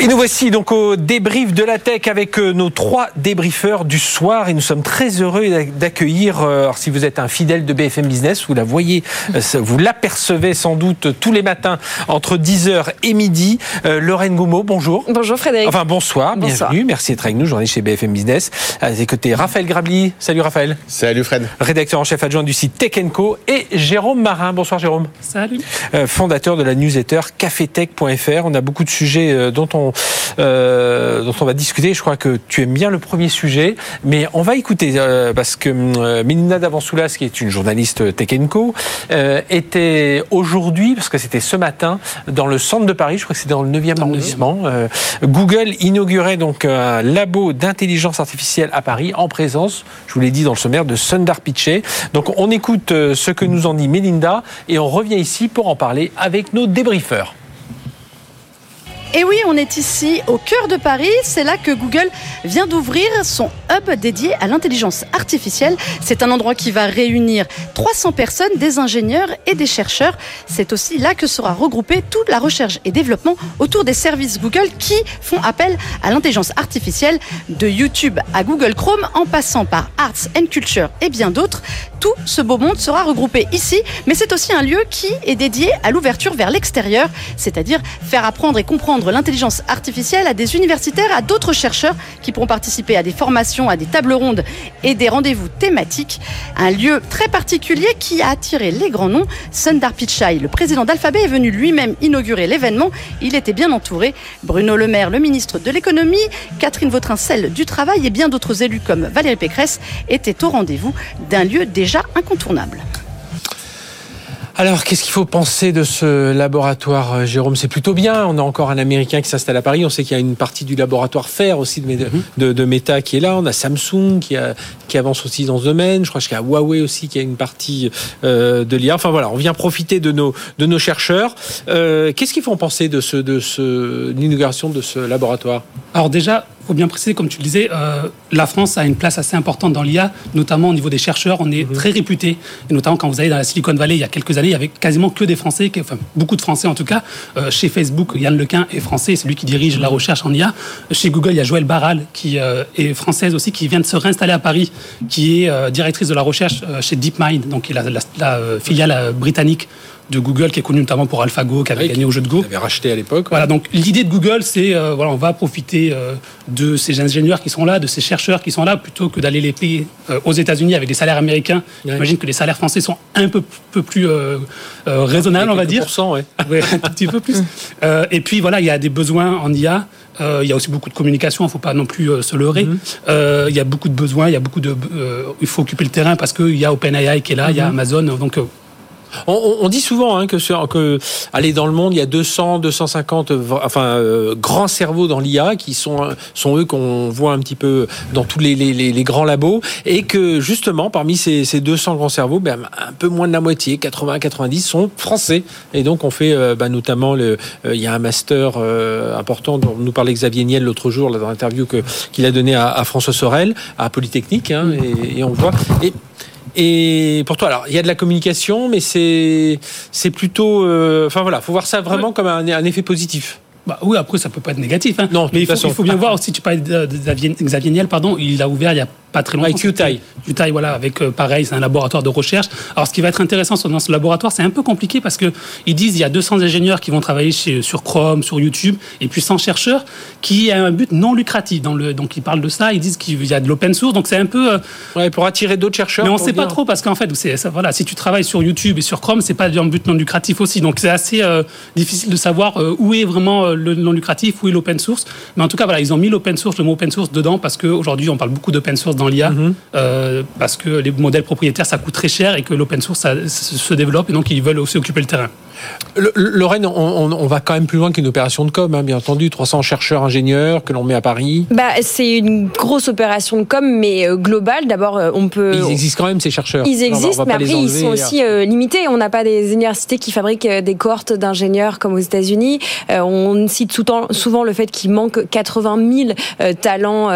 Et nous voici donc au débrief de la tech avec euh, nos trois débriefeurs du soir et nous sommes très heureux d'accueillir, euh, alors si vous êtes un fidèle de BFM Business, vous la voyez, euh, vous l'apercevez sans doute tous les matins entre 10h et midi. Lorraine Goumeau, bonjour. Bonjour Frédéric. Enfin bonsoir, bienvenue, merci d'être avec nous, j'en ai chez BFM Business. À ses côtés, Raphaël Grabli, salut Raphaël. Salut Fred. Rédacteur en chef adjoint du site Tech Co et Jérôme Marin, bonsoir Jérôme. Salut. fondateur de la newsletter cafetech.fr. On a beaucoup de sujets dont on euh, dont on va discuter. Je crois que tu aimes bien le premier sujet, mais on va écouter euh, parce que euh, Melinda Davansoulas, qui est une journaliste Tech Co, était aujourd'hui, parce que c'était ce matin, dans le centre de Paris. Je crois que c'était dans le 9e arrondissement. Google inaugurait donc un labo d'intelligence artificielle à Paris en présence, je vous l'ai dit dans le sommaire, de Sundar Pichai. Donc on écoute ce que nous en dit Melinda et on revient ici pour en parler avec nos débriefeurs. Et oui, on est ici au cœur de Paris. C'est là que Google vient d'ouvrir son hub dédié à l'intelligence artificielle. C'est un endroit qui va réunir 300 personnes, des ingénieurs et des chercheurs. C'est aussi là que sera regroupée toute la recherche et développement autour des services Google qui font appel à l'intelligence artificielle de YouTube à Google Chrome en passant par Arts and Culture et bien d'autres. Tout ce beau monde sera regroupé ici, mais c'est aussi un lieu qui est dédié à l'ouverture vers l'extérieur, c'est-à-dire faire apprendre et comprendre l'intelligence artificielle à des universitaires, à d'autres chercheurs qui pourront participer à des formations, à des tables rondes et des rendez-vous thématiques. Un lieu très particulier qui a attiré les grands noms. Sundar Pichai, le président d'Alphabet, est venu lui-même inaugurer l'événement. Il était bien entouré. Bruno Le Maire, le ministre de l'économie, Catherine Vautrin, celle du travail et bien d'autres élus comme Valérie Pécresse étaient au rendez-vous d'un lieu déjà incontournable. Alors, qu'est-ce qu'il faut penser de ce laboratoire, euh, Jérôme? C'est plutôt bien. On a encore un Américain qui s'installe à Paris. On sait qu'il y a une partie du laboratoire Fer aussi de, de, Meta qui est là. On a Samsung qui, qui avance aussi dans ce domaine. Je crois qu'il y a Huawei aussi qui a une partie euh, de l'IA. Enfin voilà, on vient profiter de nos, de nos chercheurs. Euh, qu'est-ce qu'il faut penser de, ce, de ce, l'inauguration de ce laboratoire? Alors déjà, faut bien préciser, comme tu le disais, euh, la France a une place assez importante dans l'IA, notamment au niveau des chercheurs. On est mhm. très réputé, et notamment quand vous allez dans la Silicon Valley il y a quelques années, il y avait quasiment que des Français, enfin beaucoup de Français en tout cas. Euh, chez Facebook, Yann Lequin est français, c'est lui qui dirige la recherche en IA. Chez Google, il y a Joël Barral qui euh, est française aussi, qui vient de se réinstaller à Paris, qui est directrice de la recherche chez DeepMind, donc la, la filiale britannique de Google, qui est connu notamment pour AlphaGo, qui avait gagné au jeu de Go. avait racheté à l'époque. Voilà, donc l'idée de Google, c'est euh, voilà, on va profiter euh, de ces ingénieurs qui sont là, de ces chercheurs qui sont là, plutôt que d'aller les payer euh, aux États-Unis avec des salaires américains. J'imagine que les salaires français sont un peu, peu plus raisonnables, on va dire. Ouais. ouais. un petit peu plus. et puis voilà, il y a des besoins en IA. il y a aussi beaucoup de communication, il ne faut pas non plus se leurrer. Mm-hmm. il y a beaucoup de besoins, il y a beaucoup de, il faut occuper le terrain parce qu'il y a OpenAI qui est là, il y a mm-hmm. Amazon, donc on, dit souvent hein, que, aller dans le monde, il y a 200, 250 enfin, euh, grands cerveaux dans l'IA qui sont, sont eux qu'on voit un petit peu dans tous les, grands labos et que justement, parmi ces, ces 200 grands cerveaux, ben, un peu moins de la moitié, 80-90, sont français. Et donc, on fait ben, notamment, euh, il y a un master important dont nous parlait Xavier Niel l'autre jour dans l'interview qu'il a donné à, François Sorel, à Polytechnique, hein, et, et, on voit. Et pour toi, alors il y a de la communication, mais c'est c'est plutôt, euh, enfin voilà, faut voir ça vraiment comme un, un effet positif. Bah oui, après ça peut pas être négatif. Hein. Non, mais il faut, il faut, bien voir aussi. Tu parlais de, Xavier Niel, pardon, il a ouvert il y a pas très longtemps. Avec QTI. voilà, avec euh, pareil, c'est un laboratoire de recherche. Alors, ce qui va être intéressant dans ce laboratoire, c'est un peu compliqué parce que ils disent il y a 200 ingénieurs qui vont travailler chez, sur Chrome, sur YouTube, et puis 100 chercheurs qui a un but non lucratif. Dans le, donc, ils parlent de ça, ils disent qu'il y a de l'open source, donc c'est un peu. Euh, ouais, pour attirer d'autres chercheurs. Mais on ne sait pas trop parce qu'en fait, voilà, si tu travailles sur YouTube et sur Chrome, c'est pas un but non lucratif aussi. Donc, c'est assez euh, difficile de savoir où est vraiment le non lucratif, où est l'open source. Mais en tout cas, voilà, ils ont mis l'open source, le mot open source dedans parce qu'aujourd'hui, on parle beaucoup d'open source dans l'IA. Mhm. Euh, parce que les modèles propriétaires, ça coûte très cher et que l'open source, ça, se développe et donc ils veulent aussi occuper le terrain. Le- Lorraine, on, on- on va quand même plus loin qu'une opération de com, hein, bien entendu. 300 chercheurs, ingénieurs que l'on met à Paris. Bah, c'est une grosse opération de com, mais euh, globale. D'abord, euh, on peut. Mais ils existent quand même, ces chercheurs. Ils existent, mais après, ils sont euh, aussi euh, limités. On n'a pas des universités qui fabriquent des cohortes d'ingénieurs comme aux États-Unis. Euh, on cite souvent le fait qu'il manque 80 000 euh, talents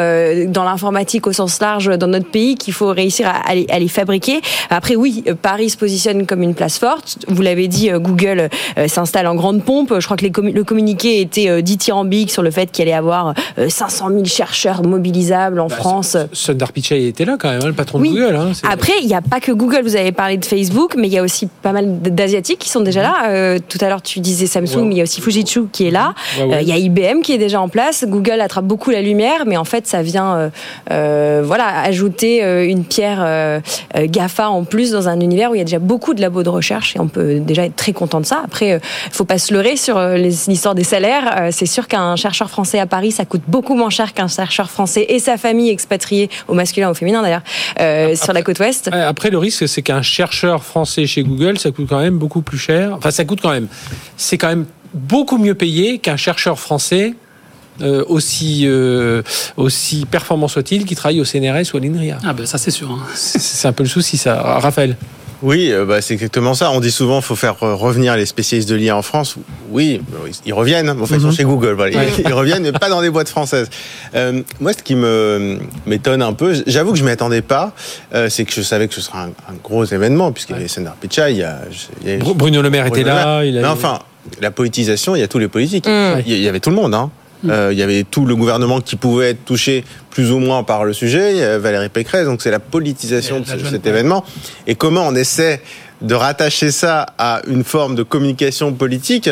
dans l'informatique au sens large dans notre pays, qu'il faut réussir à, à les, à les fabriquer. Après, oui, Paris se positionne comme une place forte. Vous l'avez dit, euh, Google euh, s'installe en grande pompe. Je crois que les le communiqué était euh, dithyrambique sur le fait qu'il allait y avoir euh, 500 000 chercheurs mobilisables en bah, France. Sundar Pichai était là quand même, hein, le patron Oui. de Google. hein, Après, il n'y a pas que Google. Vous avez parlé de Facebook, mais il y a aussi pas mal d'Asiatiques qui sont déjà là. Euh, tout à l'heure, tu disais Samsung, mais il y a aussi Fujitsu qui est là. Euh, Il y a IBM qui est déjà en place. Google attrape beaucoup la lumière, mais en fait, ça vient euh, euh, voilà, ajouter euh, une pierre euh, euh, GAFA en plus dans un univers où il y a déjà beaucoup de labos de recherche et on peut déjà être très content de ça. Après, il faut pas se leurrer sur euh, les- l'histoire des salaires. Euh, C'est sûr qu'un chercheur français à Paris, ça coûte beaucoup moins cher qu'un chercheur français et sa famille expatriée, au masculin ou au féminin d'ailleurs, euh, sur la côte ouest. Après, le risque, c'est qu'un chercheur français chez Google, ça coûte quand même beaucoup plus cher. Enfin, ça coûte quand même. C'est quand même beaucoup mieux payé qu'un chercheur français. euh, aussi euh, aussi performant soit-il qui travaille au CNRS ou à l'INRIA. Ah ben ça c'est sûr. hein. C'est un peu le souci ça. Raphaël. Oui, euh, bah, c'est exactement ça. On dit souvent qu'il faut faire euh, revenir les spécialistes de l'IA en France. Oui, euh, ils- reviennent. En fait, ils sont chez Google. Voilà. Ouais. Ils, ils reviennent, mais pas dans des boîtes françaises. Euh, moi, ce qui me m'étonne un peu, j'avoue que je m'y attendais pas, euh, c'est que je savais que ce serait un, un gros événement, puisqu'il y avait Sundar Pichai, il y a, il y a- Bru- Bruno Le Maire était Bruno là. Maire. il a- Mais enfin, la politisation, il y a tous les politiques. Mm. Il y- il y avait tout le monde. Hein. Euh, il y avait tout le gouvernement qui pouvait être touché plus ou moins par le sujet. Il y avait Valérie Pécresse, donc c'est la politisation de la jeune- cet événement. Et comment on essaie de rattacher ça à une forme de communication politique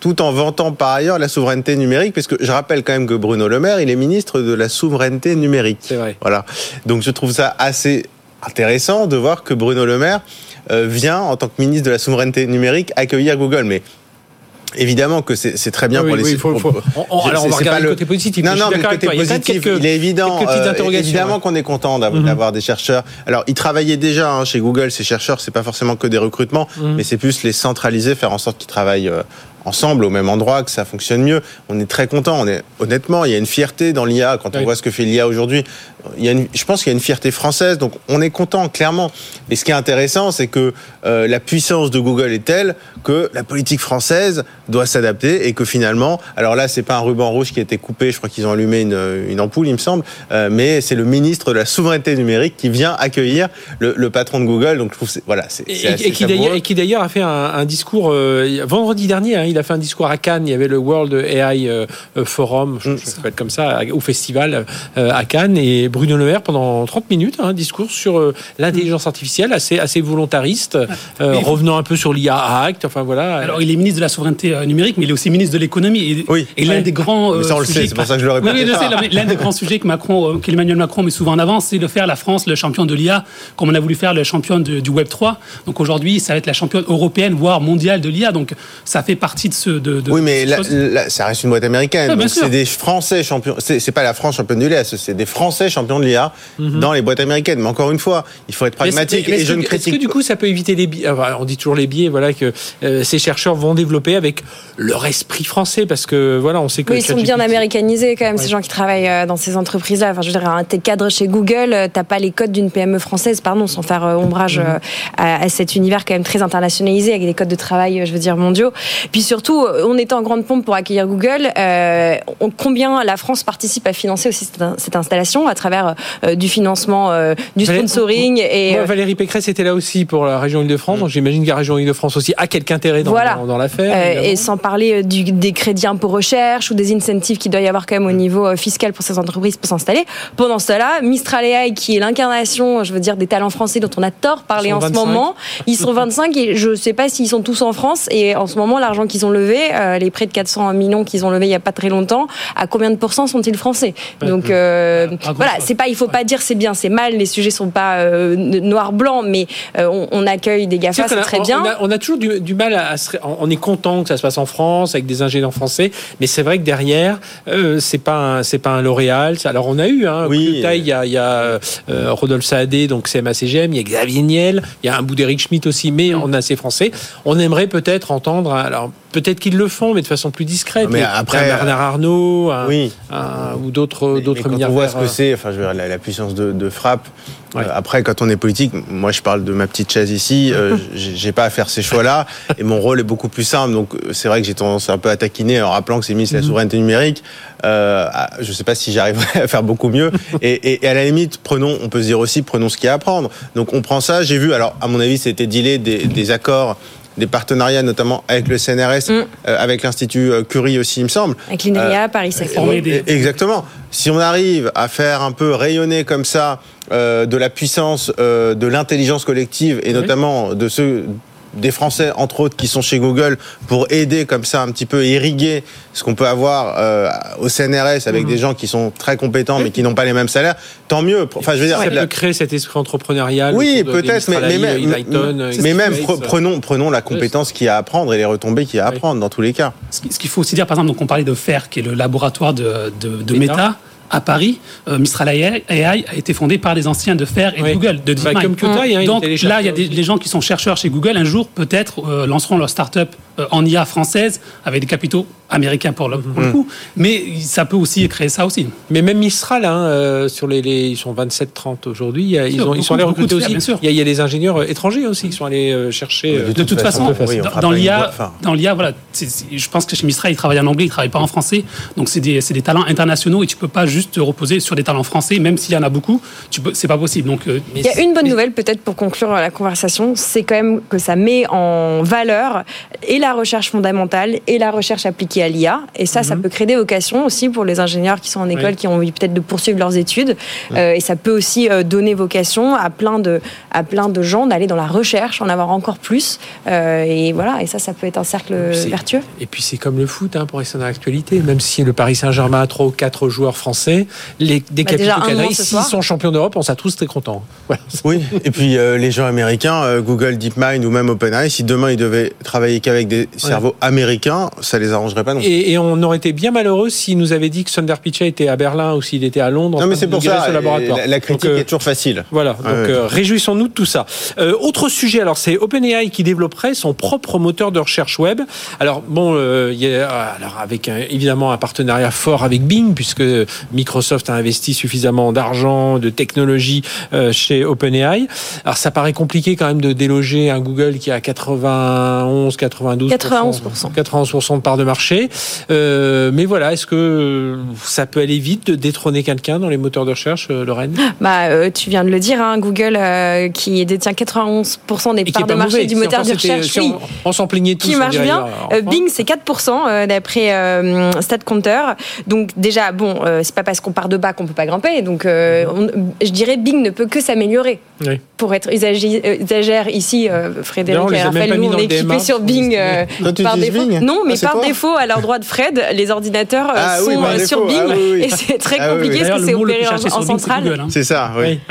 tout en vantant par ailleurs la souveraineté numérique, parce que je rappelle quand même que Bruno Le Maire, il est ministre de la souveraineté numérique. C'est vrai. Voilà. Donc je trouve ça assez intéressant de voir que Bruno Le Maire euh, vient en tant que ministre de la souveraineté numérique accueillir Google. Mais évidemment que c'est c'est très bien Oui, pour oui, les. il faut- faut- on- on- Je- alors, on va regarder le côté positif, Non, non, mais le côté. Il est évident. euh, évidemment ouais. qu'on est content Mhm. d'avoir des chercheurs. Alors, ils travaillaient déjà hein, chez Google. Ces chercheurs, c'est pas forcément que des recrutements, Mhm. mais c'est plus les centraliser, faire en sorte qu'ils travaillent. euh, ensemble au même endroit que ça fonctionne mieux on est très content on est honnêtement il y a une fierté dans l'IA quand on Oui. voit ce que fait l'IA aujourd'hui il y a une- je pense qu'il y a une fierté française donc on est content clairement mais ce qui est intéressant c'est que euh, la puissance de Google est telle que la politique française doit s'adapter et que finalement alors là c'est pas un ruban rouge qui a été coupé je crois qu'ils ont allumé une, une ampoule il me semble euh, mais c'est le ministre de la souveraineté numérique qui vient accueillir le, le patron de Google donc je trouve voilà c'est Et, et- qui d'ailleurs, a fait un, un discours euh, vendredi dernier. hein, il a fait un discours à Cannes. Il y avait le World AI Forum, je, Mm. je s'appelle comme ça, au festival à Cannes. Et Bruno Le Maire pendant 30 minutes, un discours sur euh, l'intelligence artificielle, assez assez volontariste, euh, revenant un peu sur l'IA Act. Enfin voilà. Alors, il est ministre de la souveraineté euh, numérique, mais il est aussi ministre de l'économie. Et, Oui. et l'un Ouais. des grands. Mais ça, on le sujets sait, c'est pour ça que je le répète oui, l'un des grands sujets que Macron, euh, qu'Emmanuel Macron met souvent en avant, c'est de faire la France le champion de l'IA, comme on a voulu faire le champion de- du Web 3. Donc aujourd'hui, ça va être la championne européenne, voire mondiale de l'IA. Donc ça fait partie de ce. De, de- Oui, mais ça reste une boîte américaine. C'est des Français champions. C'est c'est pas la France championne de l'IA, c'est des Français champions de l'IA dans les boîtes américaines. Mais encore une fois, il faut être Mhm. Mais pragmatique. mais et je ne Est-ce que critique du coup ça peut éviter les biais enfin, On dit toujours les biais, voilà que euh, ces chercheurs vont développer avec leur esprit français, parce que voilà, on sait que Oui, ils sont bien américanisés quand même, Ouais. ces gens qui travaillent euh, dans ces entreprises-là. Enfin, je veux dire, un t'es cadre chez Google, euh, t'as pas les codes d'une PME française, pardon, sans faire ombrage Mhm. à, à cet univers quand même très internationalisé avec des codes de travail, je veux dire, mondiaux. Puis surtout, on était en grande pompe pour accueillir Google. euh, combien la France participe à financer aussi cette, cette installation à travers euh, du financement, euh, du sponsoring et Moi, euh, Valérie Pécresse était là aussi pour la région Île-de-France, donc j'imagine que la région Île-de-France aussi a quelque intérêt dans, Voilà. dans, dans l'affaire. Et sans parler du, des crédits impôt recherche ou des incentives qu'il doit y avoir quand même au niveau euh, fiscal pour ces entreprises pour s'installer. Pendant ce temps-là, Mistral AI, qui est l'incarnation, je veux dire, des talents français dont on a tort parler en ce 25. moment, ils sont 25 et je ne sais pas s'ils sont tous en France. Et en ce moment, l'argent qui qu'ils ont levés, euh, les près de 400 millions qu'ils ont levés il n'y a pas très longtemps, à combien de pourcents sont-ils français? Donc euh, Pas voilà. C'est pas, il faut pas dire c'est bien, c'est mal. Les sujets sont pas euh, noir blanc, mais euh, on, on accueille des Gafa, c'est très on- bien. On a, on a toujours du, du mal à, se ré- on est content que ça se passe en France avec des ingénieurs français, mais c'est vrai que derrière, euh, c'est pas un, c'est pas un L'Oréal. Ça- Alors on a eu, hein, Oui. Il y a, il y a euh, Rodolphe Saadé, donc CMA-CGM, il y a Xavier Niel, il y a un bout d'Eric Schmitt aussi, mais on a ces Français. On aimerait peut-être entendre, alors peut-être qu'ils le font, mais de façon plus discrète. Mais après, un Bernard Arnault, un- Oui. un- ou d'autres, d'autres quand on voit ce que c'est, enfin, je veux dire, la, la puissance de, de frappe. Ouais. euh, après, quand on est politique, moi, je parle de ma petite chaise ici. euh, j'ai pas à faire ces choix-là, et mon rôle est beaucoup plus simple. Donc, euh, c'est vrai que j'ai tendance un peu à taquiner en rappelant que c'est ministre de la souveraineté numérique. Euh, je sais pas si j'arriverai à faire beaucoup mieux. Et, et- et à la limite, prenons, on peut se dire aussi, prenons ce qu'il y a à prendre. Donc, on prend ça. J'ai vu. Alors, à mon avis, c'était dealé des, des accords. Des partenariats notamment avec le CNRS, Mm. euh, avec l'Institut euh, Curie aussi, il me semble. Avec l'INRIA, Paris Saclay. former des- Exactement. Si on arrive à faire un peu rayonner comme ça euh, de la puissance euh, de l'intelligence collective et notamment de ceux des Français entre autres qui sont chez Google pour aider comme ça un petit peu irriguer ce qu'on peut avoir euh, au CNRS avec des gens qui sont très compétents mais qui n'ont pas les mêmes salaires, tant mieux. Enfin, je veux dire, Ça peut la- créer cet esprit entrepreneurial. oui, peut-être, mais, mais, même- Lighton, mais même Gates, prenons, prenons la compétence qu'il y a à apprendre et les retombées qu'il y a à Oui. apprendre dans tous les cas. Ce qui- ce qu'il faut aussi dire, par exemple, donc on parlait de FAIR, qui est le laboratoire de, de, de Meta. Meta. À Paris, euh, Mistral AI a été fondé par des anciens de FAIR et Oui. de Google, de Bah, comme hein, Donc là, il y a des, les gens qui sont chercheurs chez Google, un jour peut-être euh, lanceront leur start-up en IA française avec des capitaux américains pour le, pour le Mhm. coup. Mais ça peut aussi créer ça aussi. Mais même Mistral, hein, euh, sur les, les- ils sont 27-30 aujourd'hui. Ils, sont allés recruter de aussi. bien sûr. Il y, a, il y a des ingénieurs euh, étrangers aussi qui sont allés euh, chercher. euh, De toute façon, oui, dans- l'IA, dans l'IA, voilà, je pense que chez Mistral, ils travaillent en anglais, ils travaillent pas en français. Donc c'est des, c'est des talents internationaux et tu peux pas juste te reposer sur des talents français, même s'il y en a beaucoup. Tu peux, c'est pas possible. Donc euh, Il y a une bonne nouvelle peut-être pour conclure la conversation, c'est quand même que ça met en valeur et la recherche fondamentale et la recherche appliquée à l'IA. Et ça, ça peut créer des vocations aussi pour les ingénieurs qui sont en école, Oui. qui ont envie peut-être de poursuivre leurs études. Euh, et ça peut aussi euh, donner vocation à plein de, à plein de gens d'aller dans la recherche, en avoir encore plus. Euh, et voilà, et ça, ça peut être un cercle vertueux. Et puis c'est comme le foot, hein, pour rester dans l'actualité. Même si le Paris Saint-Germain a trois ou quatre joueurs français, les, des Bah, capitaux cadrés, s'ils sont champions d'Europe, on sera tous très contents. Voilà. Oui, et puis euh, les gens américains, euh, Google, DeepMind ou même OpenAI, si demain ils devaient travailler qu'avec des cerveaux américains, ça les arrangerait pas non plus. Et, et on aurait été bien malheureux s'ils nous avaient dit que Sundar Pichai était à Berlin ou s'il était à Londres. Non mais c'est pour ça, laboratoire. la, la critique Donc, euh, est toujours facile. Voilà, donc euh, réjouissons-nous de tout ça. Euh, autre sujet, alors c'est OpenAI qui développerait son propre moteur de recherche web. Alors bon, y a, alors avec un- évidemment un partenariat fort avec Bing puisque Microsoft a investi suffisamment d'argent, de technologie chez OpenAI. Alors ça paraît compliqué quand même de déloger un Google qui a 91, 92, 91%. 91% de part de marché. Euh, mais voilà, est-ce que ça peut aller vite de détrôner quelqu'un dans les moteurs de recherche, euh, Lorraine? Bah, euh, tu viens de le dire, hein, Google euh, qui détient 91% des parts de marché mauvais. du moteur de recherche. si oui. on, on s'en plaignait tous. qui on marche dirait, bien. enfin. Bing, c'est 4% euh, d'après StatCounter. Donc déjà, bon, c'est pas parce qu'on part de bas qu'on peut pas grimper. Donc on- je dirais Bing ne peut que s'améliorer. Oui. Pour être usagère ici, Frédéric D'ailleurs, on les et Raphaël, nous on est équipés sur Bing euh, Toi, tu par utilises défaut. Bing Non, mais Ah, par défaut, à leur droit de Fred, les ordinateurs euh, Ah sont euh, défaut. sur Bing Ah oui, oui. et c'est très Ah oui, oui. compliqué parce que c'est opéré en, en centrale. Hein. C'est ça, oui.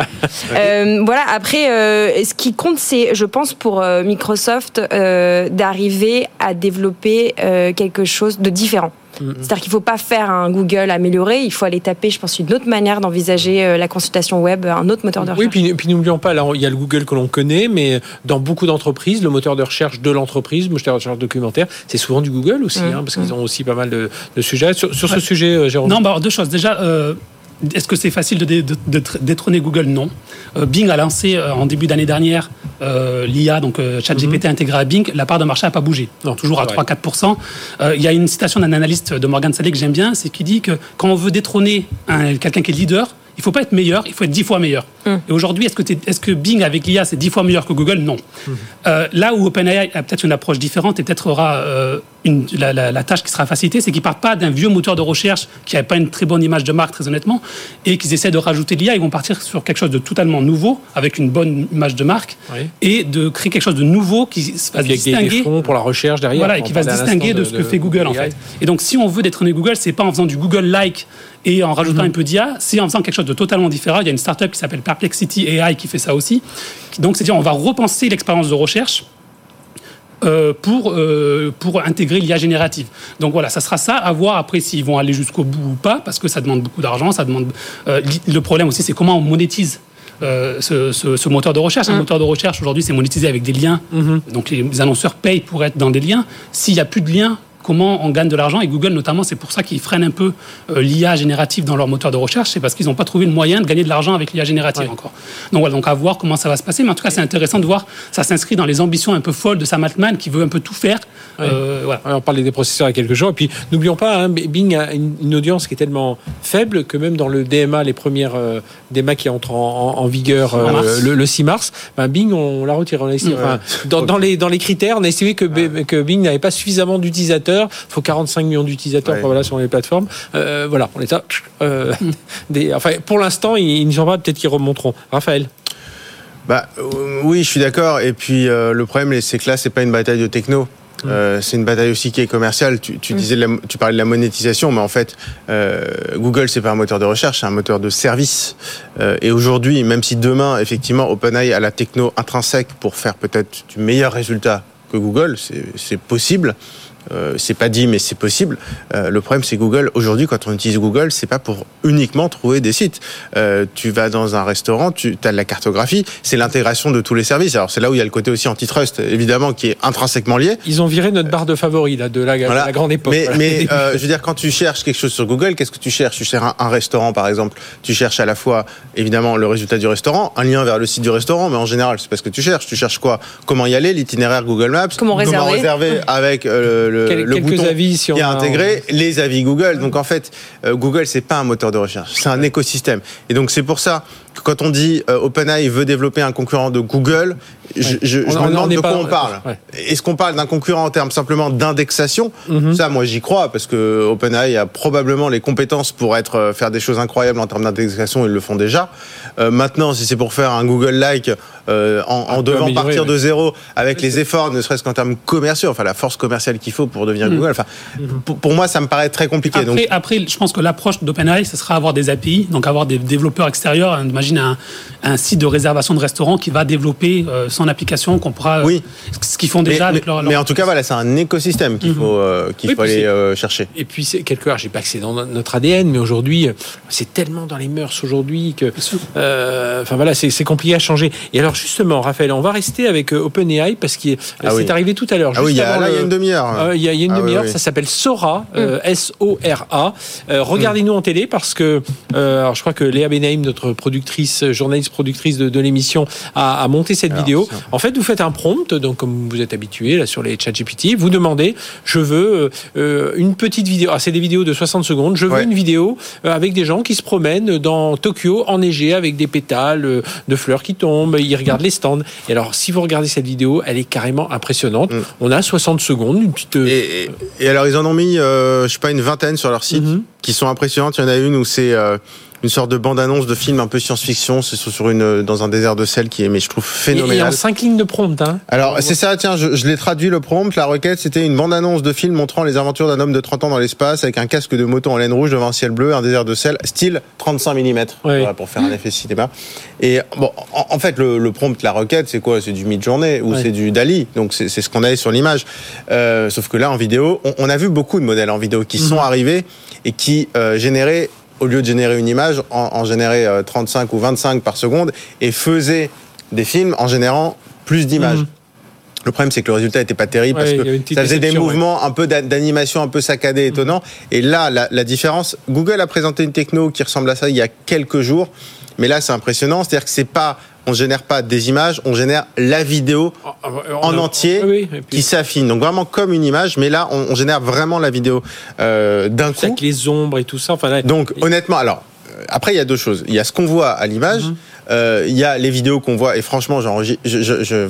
Euh, voilà, après, euh, ce qui compte, c'est, je pense, pour Microsoft, euh, d'arriver à développer euh, quelque chose de différent. C'est-à-dire qu'il ne faut pas faire un Google amélioré, il faut aller taper, je pense, une autre manière d'envisager euh, la consultation web, un autre moteur de Oui, recherche. puis, puis n'oublions pas, là, il y a le Google que l'on connaît, mais dans beaucoup d'entreprises, le moteur de recherche de l'entreprise, le moteur de recherche documentaire, c'est souvent du Google aussi, Mmh, hein, parce qu'ils ont aussi pas mal de, de sujets. Sur, sur ce sujet, euh, Jérôme Non, bah, alors, deux choses. Déjà, euh, est-ce que c'est facile de, dé- de- de tr- détrôner Google? Non. Euh, Bing a lancé euh, en début d'année dernière euh, l'IA, donc ChatGPT intégré à Bing. La part de marché n'a pas bougé. Non, toujours à c'est vrai. 3-4%. Euh, Il y a une citation d'un analyste de Morgan Stanley que j'aime bien, c'est qui dit que quand on veut détrôner un- quelqu'un qui est leader, il faut pas être meilleur, il faut être dix fois meilleur. Et aujourd'hui, est-ce que, t'es- est-ce que Bing avec l'IA c'est dix fois meilleur que Google? Non. Euh, là où OpenAI a peut-être une approche différente et peut-être aura euh, une, la, la- la tâche qui sera facilitée, c'est qu'ils partent pas d'un vieux moteur de recherche qui n'avait pas une très bonne image de marque, très honnêtement, et qu'ils essaient de rajouter l'IA. Ils vont partir sur quelque chose de totalement nouveau, avec une bonne image de marque, Oui. et de créer quelque chose de nouveau qui va se des, des distinguer. fonds pour la recherche derrière. Voilà, et qui va se distinguer de, ce que fait Google en AI. fait. Et donc, si on veut détrôner Google, c'est pas en faisant du Google like et en rajoutant un peu d'IA, c'est en faisant quelque chose de totalement différent. Il y a une startup qui s'appelle Perplexity AI qui fait ça aussi. Donc, c'est-à-dire, on va repenser l'expérience de recherche. euh, pour, euh, pour intégrer l'IA générative. Donc voilà, ça sera ça, à voir après s'ils vont aller jusqu'au bout ou pas, parce que ça demande beaucoup d'argent, ça demande... euh, le problème aussi, c'est comment on monétise euh, ce, ce- ce moteur de recherche. Un moteur de recherche, aujourd'hui, c'est monétisé avec des liens. Donc les, les annonceurs payent pour être dans des liens. S'il n'y a plus de liens, comment on gagne de l'argent Et Google, notamment, c'est pour ça qu'ils freinent un peu euh, l'IA générative dans leur moteur de recherche. C'est parce qu'ils n'ont pas trouvé le moyen de gagner de l'argent avec l'IA générative encore. Donc voilà, donc à voir comment ça va se passer. Mais en tout cas, c'est intéressant de voir, ça s'inscrit dans les ambitions un peu folles de Sam Altman qui veut un peu tout faire. Euh, voilà. Ouais, On parlait des processeurs il y a quelques jours. Et puis, n'oublions pas, hein, Bing a une, audience qui est tellement faible que même dans le DMA, les premières euh, DMA qui entrent en, en- en vigueur euh, le, le 6 mars, ben, Bing, on l'a retiré. On a estimé- enfin, dans, dans les, dans les critères, on a estimé que Bing n'avait pas suffisamment d'utilisateurs. Il faut 45 millions d'utilisateurs Ouais. pour, voilà, sur les plateformes. Euh, voilà, on est à, euh, des, enfin, pour l'instant, ils, n'y sont pas. Peut-être qu'ils remonteront. Raphaël. Bah euh, oui, je suis d'accord. Et puis euh, le problème, c'est que là, c'est pas une bataille de techno. Euh, c'est une bataille aussi qui est commerciale. Tu, tu disais, la- tu parlais de la monétisation, mais en fait, euh, Google c'est pas un moteur de recherche, c'est un moteur de service. Euh, et aujourd'hui, même si demain, effectivement, OpenAI a la techno intrinsèque pour faire peut-être du meilleur résultat que Google, c'est possible. Euh, c'est pas dit, mais c'est possible. Euh, le problème, c'est Google. Aujourd'hui, quand on utilise Google, c'est pas pour uniquement trouver des sites. Euh, tu vas dans un restaurant, tu as de la cartographie, c'est l'intégration de tous les services. Alors, c'est là où il y a le côté aussi antitrust, évidemment, qui est intrinsèquement lié. Ils ont viré notre barre de favoris là, de la, de Voilà. la grande époque. Mais, Voilà. mais euh, je veux dire, quand tu cherches quelque chose sur Google, qu'est-ce que tu cherches? Tu cherches un, un restaurant, par exemple. Tu cherches à la fois, évidemment, le résultat du restaurant, un lien vers le site du restaurant, mais en général, c'est pas ce que tu cherches. Tu cherches quoi? Comment y aller? L'itinéraire Google Maps Comment réserver? réserver avec euh, le, Quel- le quelques avis si on qui a- intégré, les avis Google. Donc en fait, euh, Google, c'est pas un moteur de recherche, c'est un écosystème. Et donc c'est pour ça quand on dit euh, OpenAI veut développer un concurrent de Google, je, je, On- je on- me demande de pas- quoi on parle. ouais. Est-ce qu'on parle d'un concurrent en termes simplement d'indexation Mhm. Ça, moi, j'y crois parce que OpenAI a probablement les compétences pour être euh, faire des choses incroyables en termes d'indexation. Ils le font déjà. Euh, maintenant, si c'est pour faire un Google-like euh, en, peu devant partir de zéro avec les efforts, ne serait-ce qu'en termes commerciaux, enfin la force commerciale qu'il faut pour devenir Google. Enfin, pour, pour moi, ça me paraît très compliqué. Après, donc, après, je pense que l'approche d'OpenAI, ce sera avoir des API, donc avoir des développeurs extérieurs. Hein, Imagine un, un site de réservation de restaurant qui va développer euh, son application, qu'on pourra. Oui. Ce qu'ils font déjà mais, avec leur. mais en tout cas, voilà, c'est un écosystème qu'il faut, euh, qu'il Oui, faut aller euh, chercher. Et puis, quelque part, j'ai pas que c'est dans notre ADN, mais aujourd'hui, euh, c'est tellement dans les mœurs aujourd'hui que, euh, enfin voilà, c'est compliqué à changer. Et alors, justement, Raphaël, on va rester avec euh, OpenAI parce que Ah c'est oui. arrivé tout à l'heure. Ah oui, il y a, là, y une demi-heure. Ah, Il y a, une Ah demi-heure, oui. ça s'appelle Sora, euh, S-O-R-A. Euh, Regardez-nous en télé parce que, euh, alors je crois que Léa Benaïm, notre productrice, journaliste productrice de, de l'émission, a, a monté cette Alors, vidéo. En fait, vous faites un prompt, donc comme vous êtes habitué là sur les chat GPT, vous demandez, je veux euh, une petite vidéo. Ah, c'est des vidéos de 60 secondes. Je veux Ouais. une vidéo euh, avec des gens qui se promènent dans Tokyo enneigé avec des pétales euh, de fleurs qui tombent. Ils regardent les stands. Et alors, si vous regardez cette vidéo, elle est carrément impressionnante. Mm. On a 60 secondes, une petite. Et, et- et alors, ils en ont mis, euh, je sais pas, une vingtaine sur leur site, Mhm. qui sont impressionnantes. Il y en a une où c'est euh, une sorte de bande-annonce de film un peu science-fiction. C'est sur une, dans un désert de sel qui est, mais je trouve Et, et phénoménal. en 5 lignes de prompt. Hein. Alors, c'est ça, tiens, je, je l'ai traduit le prompt. La requête, c'était une bande-annonce de film montrant les aventures d'un homme de 30 ans dans l'espace avec un casque de moto en laine rouge devant un ciel bleu, un désert de sel, style 35 mm, Ouais. pour faire un effet cinéma. Et bon, en, en fait, le, le prompt, la requête, c'est quoi? C'est du mid-journée ou c'est du Dali. Donc, c'est ce qu'on avait sur l'image. Euh, sauf que là, en vidéo, on, on a vu beaucoup de modèles en vidéo qui sont arrivés et qui euh, généraient au lieu de générer une image, en, en généraient euh, 35 ou 25 par seconde et faisaient des films en générant plus d'images. Mhm. Le problème, c'est que le résultat n'était pas terrible Ouais, parce que ça faisait des mouvements un peu d'a- d'animation un peu saccadés, étonnants. Et là, la, la différence, Google a présenté une techno qui ressemble à ça il y a quelques jours, mais là, c'est impressionnant. C'est-à-dire que c'est pas, on génère pas des images, on génère la vidéo en entier Oui, et puis qui s'affine. Donc vraiment comme une image, mais là, on, on génère vraiment la vidéo euh, d'un coup. avec les ombres et tout ça. Enfin, là, Donc honnêtement, alors euh, après il y a deux choses. Il y a ce qu'on voit à l'image. Mhm. euh, il y a les vidéos qu'on voit et franchement, j'invite je, je, je,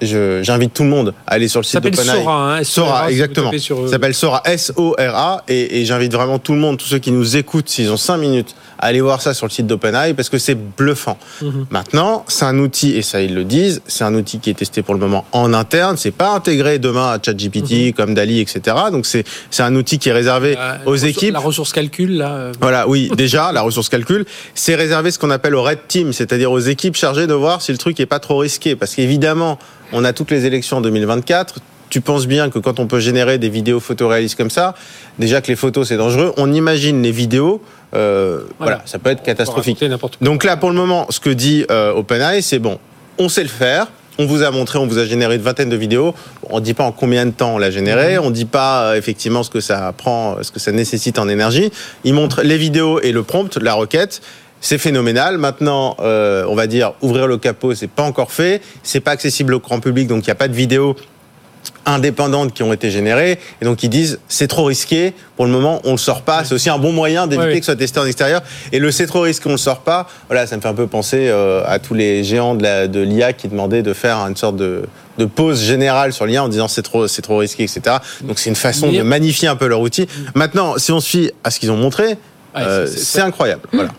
je- j'invite tout le monde à aller sur le site d'OpenAI. Sora. Hein, Sora, exactement. sur, Ça s'appelle Sora, S-O-R-A, et, et j'invite vraiment tout le monde, tous ceux qui nous écoutent, s'ils ont 5 minutes, à aller voir ça sur le site d'OpenAI parce que c'est bluffant. Mhm. Maintenant, c'est un outil, et ça ils le disent, c'est un outil qui est testé pour le moment en interne, c'est pas intégré demain à ChatGPT comme Dali, etc. Donc c'est c'est un outil qui est réservé aux équipes. La ressource calcul, là. euh, Voilà, oui, déjà, la ressource calcul, c'est réservé ce qu'on appelle au red team, c'est-à-dire aux équipes chargées de voir si le truc est pas trop risqué. Parce qu'évidemment, on a toutes les élections en 2024. Tu penses bien que quand on peut générer des vidéos photoréalistes comme ça, déjà que les photos c'est dangereux, on imagine les vidéos, euh, voilà. Voilà. ça peut être on catastrophique. Donc là, pour le moment, ce que dit euh, OpenAI, c'est bon, on sait le faire. On vous a montré, on vous a généré une vingtaine de vidéos. On ne dit pas en combien de temps on l'a généré. On ne dit pas euh, effectivement ce que ça prend, ce que ça nécessite en énergie. Il montre les vidéos et le prompt, la requête. C'est phénoménal. Maintenant, euh, on va dire ouvrir le capot, c'est pas encore fait. C'est pas accessible au grand public, donc il n'y a pas de vidéos indépendantes qui ont été générées. Et donc ils disent c'est trop risqué. Pour le moment, on le sort pas. C'est aussi un bon moyen d'éviter que ce soit testé en extérieur. Et le c'est trop risqué, on le sort pas. Voilà, ça me fait un peu penser euh, à tous les géants de la- de l'IA qui demandaient de faire une sorte de de pause générale sur l'IA en disant c'est trop c'est trop risqué etc donc c'est une façon de magnifier un peu leur outil maintenant si on se fie à ce qu'ils ont montré euh, c'est incroyable voilà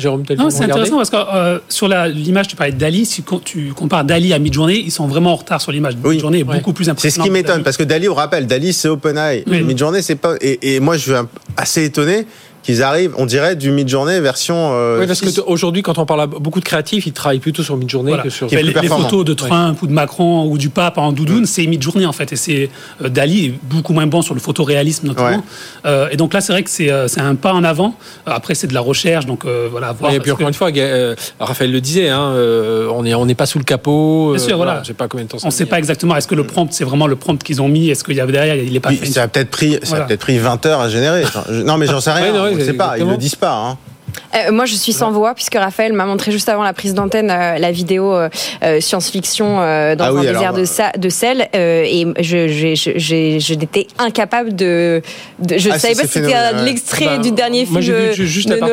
Jérôme, Non, c'est intéressant parce que euh, sur l'image, tu parlais de Dali. Si tu compares Dali à Midjourney, ils sont vraiment en retard sur l'image. Oui. Midjourney est Ouais. beaucoup plus C'est impressionnant. ce qui m'étonne parce que Dali, on rappelle, Dali c'est OpenAI. Oui. Midjourney c'est pas et, et moi je suis assez étonné qu'ils arrivent, on dirait du Midjourney version. euh, Oui, parce que six. t- aujourd'hui, quand on parle à beaucoup de créatifs, ils travaillent plutôt sur Midjourney Voilà. que sur. Qui est Mais plus les, les photos de Trump ou de Macron ou du pape en doudoune, c'est Midjourney en fait. Et c'est euh, Dali est beaucoup moins bon sur le photoréalisme notamment. Ouais. Euh, et donc là, c'est vrai que c'est euh, c'est un pas en avant. Après, c'est de la recherche, donc euh, voilà. voir. Ouais, et puis encore que une fois, euh, Raphaël le disait, hein, euh, on n'est on n'est pas sous le capot. Bien sûr, voilà. Pas combien de temps. on ne sait pas exactement. Est-ce que le prompt, c'est vraiment le prompt qu'ils ont mis Est-ce qu'il y avait derrière Il est pas Oui, fait. ça a peut-être pris, ça a Voilà. peut-être pris 20 heures à générer. Non, mais j'en sais rien. On ne sait pas. Ils exactement. le disent pas. Hein. Euh, moi, je suis sans voix puisque Raphaël m'a montré juste avant la prise d'antenne euh, la vidéo euh, science-fiction euh, dans Ah un oui, désert alors, de, sa- de sel euh, et je, je, je, je- je n'étais incapable de, de- je Ah, savais c'est- pas si c'était l'extrait Bah, du dernier film vu de, juste Nolan,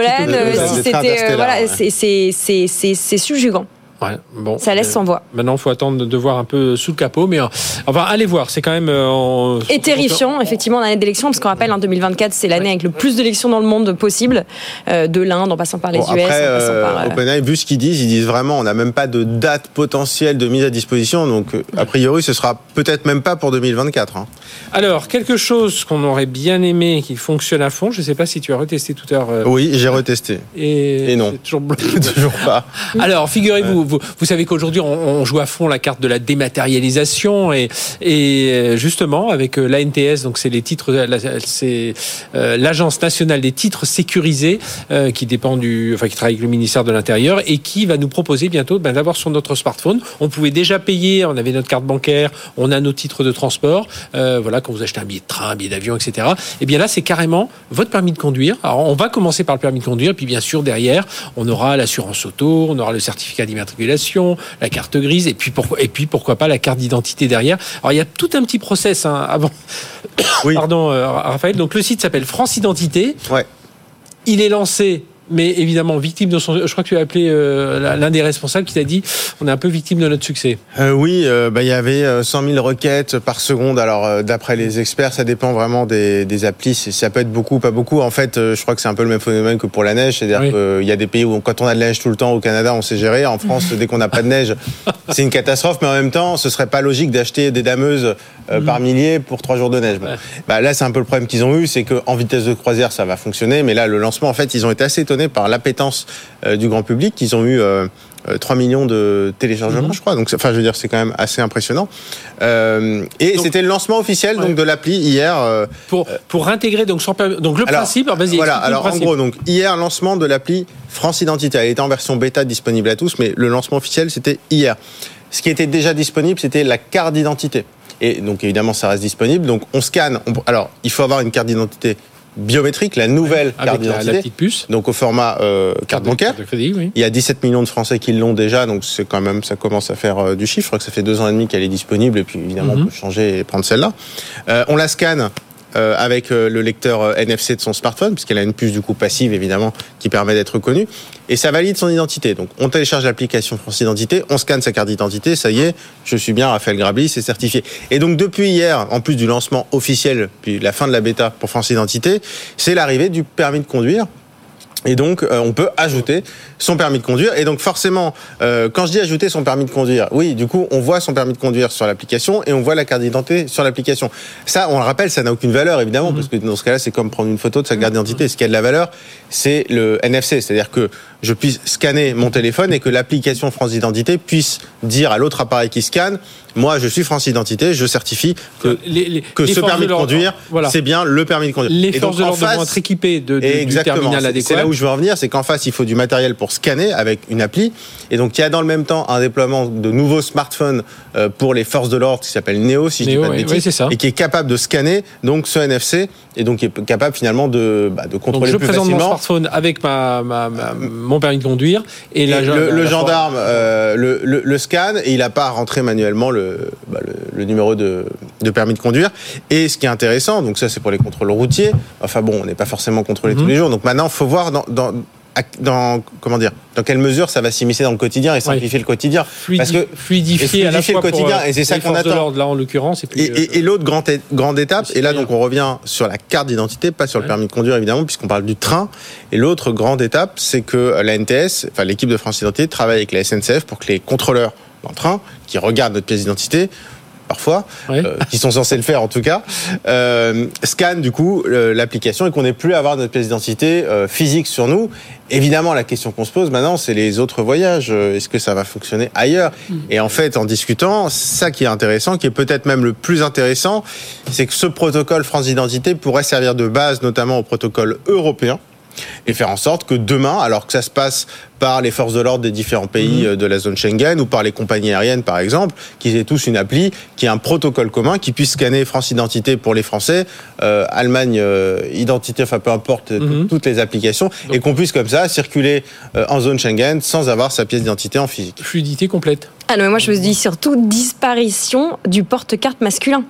si c'était euh, voilà, ouais. c'est c'est c'est c'est c'est subjugant. Ouais, bon. Ça laisse sans voix. Maintenant, il faut attendre de, voir un peu sous le capot, mais euh, enfin, allez voir. C'est quand même. euh, en- Et terrifiant, effectivement, en année d'élection, parce qu'on rappelle, en 2024, c'est l'année avec le plus d'élections dans le monde possible, euh, de l'Inde en passant par les Bon, US, après, en passant euh, par. euh, OpenAI, vu ce qu'ils disent, ils disent vraiment, on n'a même pas de date potentielle de mise à disposition. Donc, a priori, ce sera peut-être même pas pour 2024. hein. Alors, quelque chose qu'on aurait bien aimé qui fonctionne à fond. Je ne sais pas si tu as retesté tout à l'heure. euh, Oui, j'ai retesté. et, Et non. c'est toujours bloqué. Toujours pas. Alors, figurez-vous, vous, savez qu'aujourd'hui, on, joue à fond la carte de la dématérialisation et, euh, justement, avec l'ANTS, donc c'est les titres, euh, l'Agence nationale des titres sécurisés euh, qui dépend du, enfin, qui travaille avec le ministère de l'Intérieur et qui va nous proposer bientôt ben, d'avoir sur notre smartphone. On pouvait déjà payer, on avait notre carte bancaire, on a nos titres de transport. Euh, voilà, quand vous achetez un billet de train, un billet d'avion, etc. Et bien là, c'est carrément votre permis de conduire. Alors, on va commencer par le permis de conduire, puis bien sûr derrière, on aura l'assurance auto, on aura le certificat d'immatriculation, la carte grise, et puis pourquoi, et puis pourquoi pas la carte d'identité derrière. Alors il y a tout un petit process hein, avant. Oui. Pardon, euh, Raphaël. Donc le site s'appelle France Identité. Ouais. Il est lancé. Mais évidemment, victime de son. Je crois que tu as appelé euh, l'un des responsables qui t'a dit on est un peu victime de notre succès. Euh, oui, euh, bah, il y avait euh, 100 000 requêtes par seconde. Alors, d'après les experts, ça dépend vraiment des, des applis. Ça peut être beaucoup, pas beaucoup. En fait, je crois que c'est un peu le même phénomène que pour la neige. C'est-à-dire Oui. qu'il y a des pays où, quand on a de la neige tout le temps, au Canada, on sait gérer. En France, dès qu'on n'a pas de neige, c'est une catastrophe. Mais en même temps, ce serait pas logique d'acheter des dameuses euh, par milliers pour trois jours de neige. Bon. Ouais. Bah, là, c'est un peu le problème qu'ils ont eu, c'est qu'en vitesse de croisière, ça va fonctionner. Mais là, le lancement, en fait, ils ont été assez étonnés par l'appétence euh, du grand public. Ils ont eu euh, euh, 3 millions de téléchargements, je crois. Donc, enfin, je veux dire, c'est quand même assez impressionnant. Euh, et c'était le lancement officiel donc de l'appli hier. euh, Pour, pour intégrer donc, le alors, principe, alors, Voilà, alors en gros, donc hier, lancement de l'appli France Identité. Elle était en version bêta disponible à tous, mais le lancement officiel, c'était hier. Ce qui était déjà disponible, c'était la carte d'identité. Et donc évidemment, ça reste disponible. Donc on scanne. on- alors, il faut avoir une carte d'identité biométrique, la nouvelle carte d'identité, donc au format euh, carte bancaire. de crédit, oui. Il y a 17 millions de Français qui l'ont déjà, donc c'est quand même, ça commence à faire euh, du chiffre. Je crois que ça fait deux ans et demi qu'elle est disponible, et puis évidemment Mhm. on peut changer et prendre celle-là. Euh, on la scanne euh, avec euh, le lecteur euh, NFC de son smartphone, puisqu'elle a une puce du coup passive évidemment qui permet d'être reconnue, et ça valide son identité. Donc on télécharge l'application France Identité, on scanne sa carte d'identité, ça y est, je suis bien Raphaël Grabli, c'est certifié. Et donc depuis hier, en plus du lancement officiel, puis la fin de la bêta pour France Identité, c'est l'arrivée du permis de conduire et donc, euh, on peut ajouter son permis de conduire. Et donc, forcément, euh, quand je dis ajouter son permis de conduire, oui, du coup, on voit son permis de conduire sur l'application et on voit la carte d'identité sur l'application. Ça, on le rappelle, ça n'a aucune valeur, évidemment, parce que dans ce cas-là, c'est comme prendre une photo de sa carte d'identité. Ce qui a de la valeur, c'est le NFC. C'est-à-dire que je puisse scanner mon téléphone et que l'application France Identité puisse dire à l'autre appareil qui scanne, moi, je suis France Identité, je certifie que, Les- les- que les ce permis de conduire, voilà. c'est bien le permis de conduire. Les Et forces donc, de l'ordre vont être équipées de, de- du Exactement. terminal C'est- adéquat. C'est là où je veux en venir, c'est qu'en face, il faut du matériel pour scanner avec une appli. Et donc, il y a dans le même temps un déploiement de nouveaux smartphones euh, pour les forces de l'ordre qui s'appelle Neo, si je Neo, dis pas de bêtises, ça. et qui est capable de scanner donc ce NFC et donc qui est capable finalement de, bah, de Donc contrôler je plus présente mon smartphone avec ma, ma- ma- mon permis de conduire et, Et la, le, la- le la- gendarme euh, le, le, le scanne et il n'a pas à rentrer manuellement le, bah, numéro de, de permis de conduire. Et ce qui est intéressant, donc ça c'est pour les contrôles routiers. Enfin bon, on n'est pas forcément contrôlé Mhm. tous les jours. Donc maintenant, il faut voir dans, dans comment dire dans quelle mesure ça va s'immiscer dans le quotidien et simplifier le quotidien. Fluidi- Parce que fluidifier, à la fois le quotidien, euh, et c'est ça les qu'on attend. là en l'occurrence et puis Et, et- et l'autre grande, grande étape, et là donc on revient sur la carte d'identité, pas sur le Ouais. permis de conduire évidemment, puisqu'on parle du train. Et l'autre grande étape, c'est que la NTS, enfin l'équipe de France Identité, travaille avec la SNCF pour que les contrôleurs dans le train, qui regardent notre pièce d'identité, parfois, euh, qui sont censés le faire en tout cas, euh, scannent du coup l'application et qu'on n'ait plus à avoir notre pièce d'identité euh, physique sur nous. Évidemment, la question qu'on se pose maintenant, c'est les autres voyages. Euh, Est-ce que ça va fonctionner ailleurs Et en fait, en discutant, ça qui est intéressant, qui est peut-être même le plus intéressant, c'est que ce protocole France Identité pourrait servir de base notamment au protocole européen et faire en sorte que demain, alors que ça se passe par les forces de l'ordre des différents pays euh, de la zone Schengen ou par les compagnies aériennes par exemple, qu'ils aient tous une appli qui ait un protocole commun qui puisse scanner France Identité pour les Français, euh, Allemagne euh, Identité, enfin peu importe euh, Mhm. toutes les applications, et qu'on puisse comme ça circuler euh, en zone Schengen sans avoir sa pièce d'identité en physique. fluidité complète. Ah non, mais moi je me dis surtout disparition du porte-carte masculin.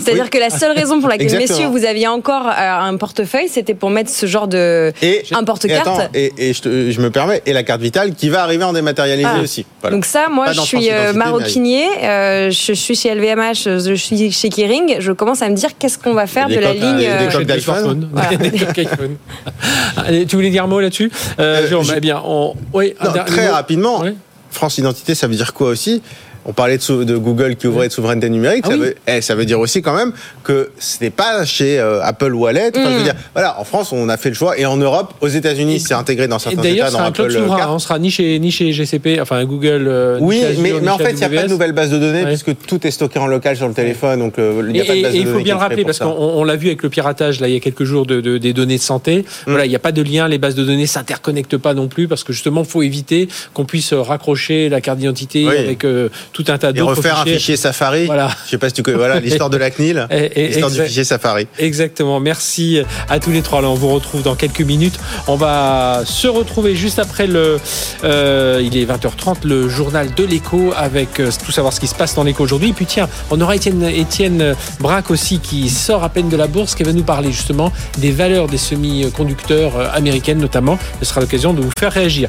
C'est-à-dire Oui. que la seule raison pour laquelle, Exactement. messieurs, vous aviez encore euh, un portefeuille, c'était pour mettre ce genre de. Et, Un porte-carte. Et, et je, te- je me permets, et la carte vitale qui va arriver en dématérialisé Ah. aussi. Voilà. Donc ça, moi, je suis euh, maroquinier, euh, je suis chez LVMH, je suis chez Kering. Je commence à me dire qu'est-ce qu'on va faire Des de la coques, ligne. des coques Achète des d'iPhone. smartphones. Voilà. Des coques iPhone. Allez, tu voulais dire un mot là-dessus? Euh, Euh, Jérôme, je- eh bien, on... oui, Non, très rapidement. France Identité, ça veut dire quoi aussi? On parlait de, Google qui ouvrait de souveraineté numérique. Ah ça, oui. veut, eh, ça veut dire aussi quand même que ce n'est pas chez euh, Apple Wallet. Enfin, je veux Mm. dire, voilà, en France, on a fait le choix. Et en Europe, aux États-Unis, c'est intégré dans certains d'ailleurs, États, c'est dans un souverain. Card. On sera ni chez, ni chez GCP, enfin Google. euh, ni Oui, chez Azure, mais, ni mais en chez fait, il n'y a pas de nouvelle base de données Ouais. puisque tout est stocké en local sur le téléphone. Donc, euh, il Et, n'y a pas de et- base et de il faut bien le rappeler parce qu'on l'a vu avec le piratage là il y a quelques jours de, de- des données de santé. Voilà, il n'y a pas de lien, les bases de données s'interconnectent pas non plus parce que justement, il faut éviter qu'on puisse raccrocher la carte d'identité Oui. avec euh, tout un tas Et d'autres refaire un fichier Safari. Voilà. Je sais pas si tu connais. Voilà, l'histoire de la CNIL. Et- et- L'histoire du fichier Safari. Exactement. Merci à tous les trois. Là, on vous retrouve dans quelques minutes. On va se retrouver juste après le. euh, il est 20h30, le journal de l'écho avec euh, tout savoir ce qui se passe dans l'écho aujourd'hui. Et puis tiens, on aura Étienne, Étienne Braque aussi qui sort à peine de la bourse, qui va nous parler justement des valeurs des semi-conducteurs euh, américaines notamment. Ce sera l'occasion de vous faire réagir.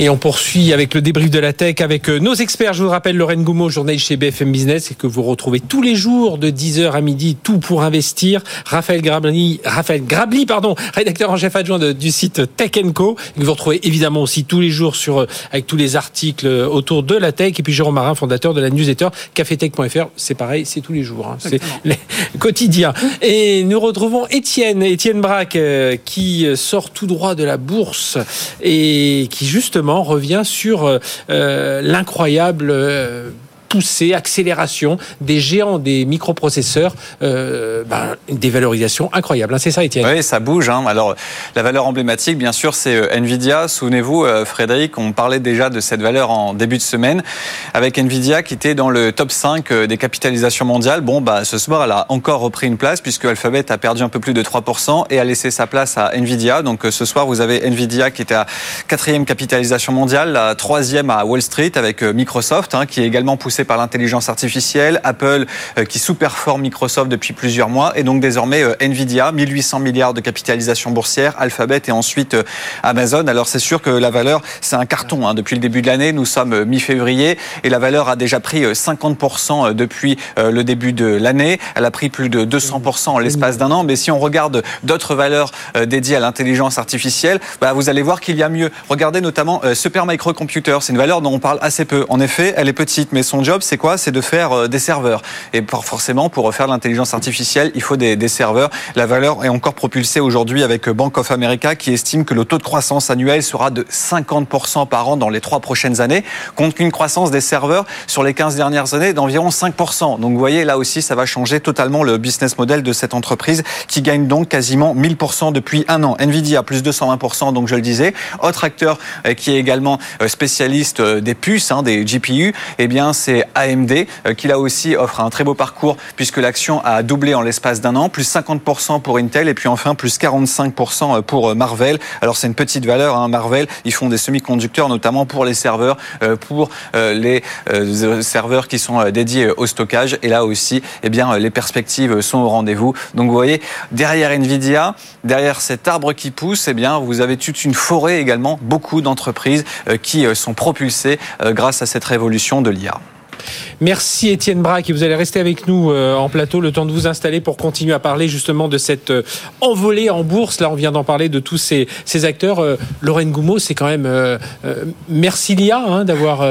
Et on poursuit avec le débrief de la tech avec euh, nos experts. Je vous rappelle Lorraine Goumeau, journaliste chez BFM Business et que vous retrouvez tous les jours de 10h à midi, tout pour investir. Raphaël Grabli, Raphaël Grabli, pardon, rédacteur en chef adjoint de- du site Tech Co. Que vous retrouvez évidemment aussi tous les jours sur, euh, avec tous les articles euh, autour de la tech. Et puis Jérôme Marin, fondateur de la newsletter cafetech.fr. C'est pareil, c'est tous les jours. hein. C'est les quotidiens. Et nous retrouvons Étienne, Étienne Braque, qui sort tout droit de la bourse et qui justement revient sur euh, euh, l'incroyable euh, poussée, accélération des géants des microprocesseurs, euh, ben, des valorisations incroyables. Hein. C'est ça, Étienne? Oui, ça bouge. Hein. Alors, la valeur emblématique, bien sûr, c'est euh, Nvidia. Souvenez-vous, euh, Frédéric, on parlait déjà de cette valeur en début de semaine, avec Nvidia qui était dans le top 5 des capitalisations mondiales. Bon, bah, ce soir, elle a encore repris une place puisque Alphabet a perdu un peu plus de 3% et a laissé sa place à Nvidia. Donc, ce soir, vous avez Nvidia qui était à quatrième capitalisation mondiale, la troisième à Wall Street avec Microsoft, hein, qui est également poussé par l'intelligence artificielle, Apple qui sous-performe Microsoft depuis plusieurs mois et donc désormais Nvidia, 1800 milliards de capitalisation boursière, Alphabet et ensuite Amazon. Alors c'est sûr que la valeur, c'est un carton. Hein. Depuis le début de l'année, nous sommes mi-février et la valeur a déjà pris 50% depuis le début de l'année. Elle a pris plus de 200% en l'espace d'un an. Mais si on regarde d'autres valeurs dédiées à l'intelligence artificielle, bah, vous allez voir qu'il y a mieux. Regardez notamment Super Microcomputer. C'est une valeur dont on parle assez peu. En effet, elle est petite, mais son job, c'est quoi? C'est de faire des serveurs. Et forcément, pour faire de l'intelligence artificielle, il faut des, serveurs. La valeur est encore propulsée aujourd'hui avec Bank of America qui estime que le taux de croissance annuel sera de 50% par an dans les trois prochaines années, contre une croissance des serveurs sur les 15 dernières années d'environ 5%. Donc vous voyez, là aussi, ça va changer totalement le business model de cette entreprise qui gagne donc quasiment 1000% depuis un an. Nvidia, plus 220%, donc je le disais. Autre acteur euh, qui est également euh, spécialiste euh, des puces, hein, des GPU, eh bien c'est AMD, qui là aussi offre un très beau parcours puisque l'action a doublé en l'espace d'un an, plus 50% pour Intel et puis enfin plus 45% pour Marvel. Alors c'est une petite valeur, hein, Marvel, ils font des semi-conducteurs notamment pour les serveurs, pour les serveurs qui sont dédiés au stockage et là aussi, eh bien les perspectives sont au rendez-vous. Donc vous voyez, derrière Nvidia, derrière cet arbre qui pousse, eh bien vous avez toute une forêt également, beaucoup d'entreprises qui sont propulsées grâce à cette révolution de l'IA. Merci Étienne Braque et vous allez rester avec nous euh, en plateau le temps de vous installer pour continuer à parler justement de cette euh, envolée en bourse. Là, on vient d'en parler de tous ces, ces acteurs. Euh, Lorraine Goumeau, c'est quand même merci Lia hein, d'avoir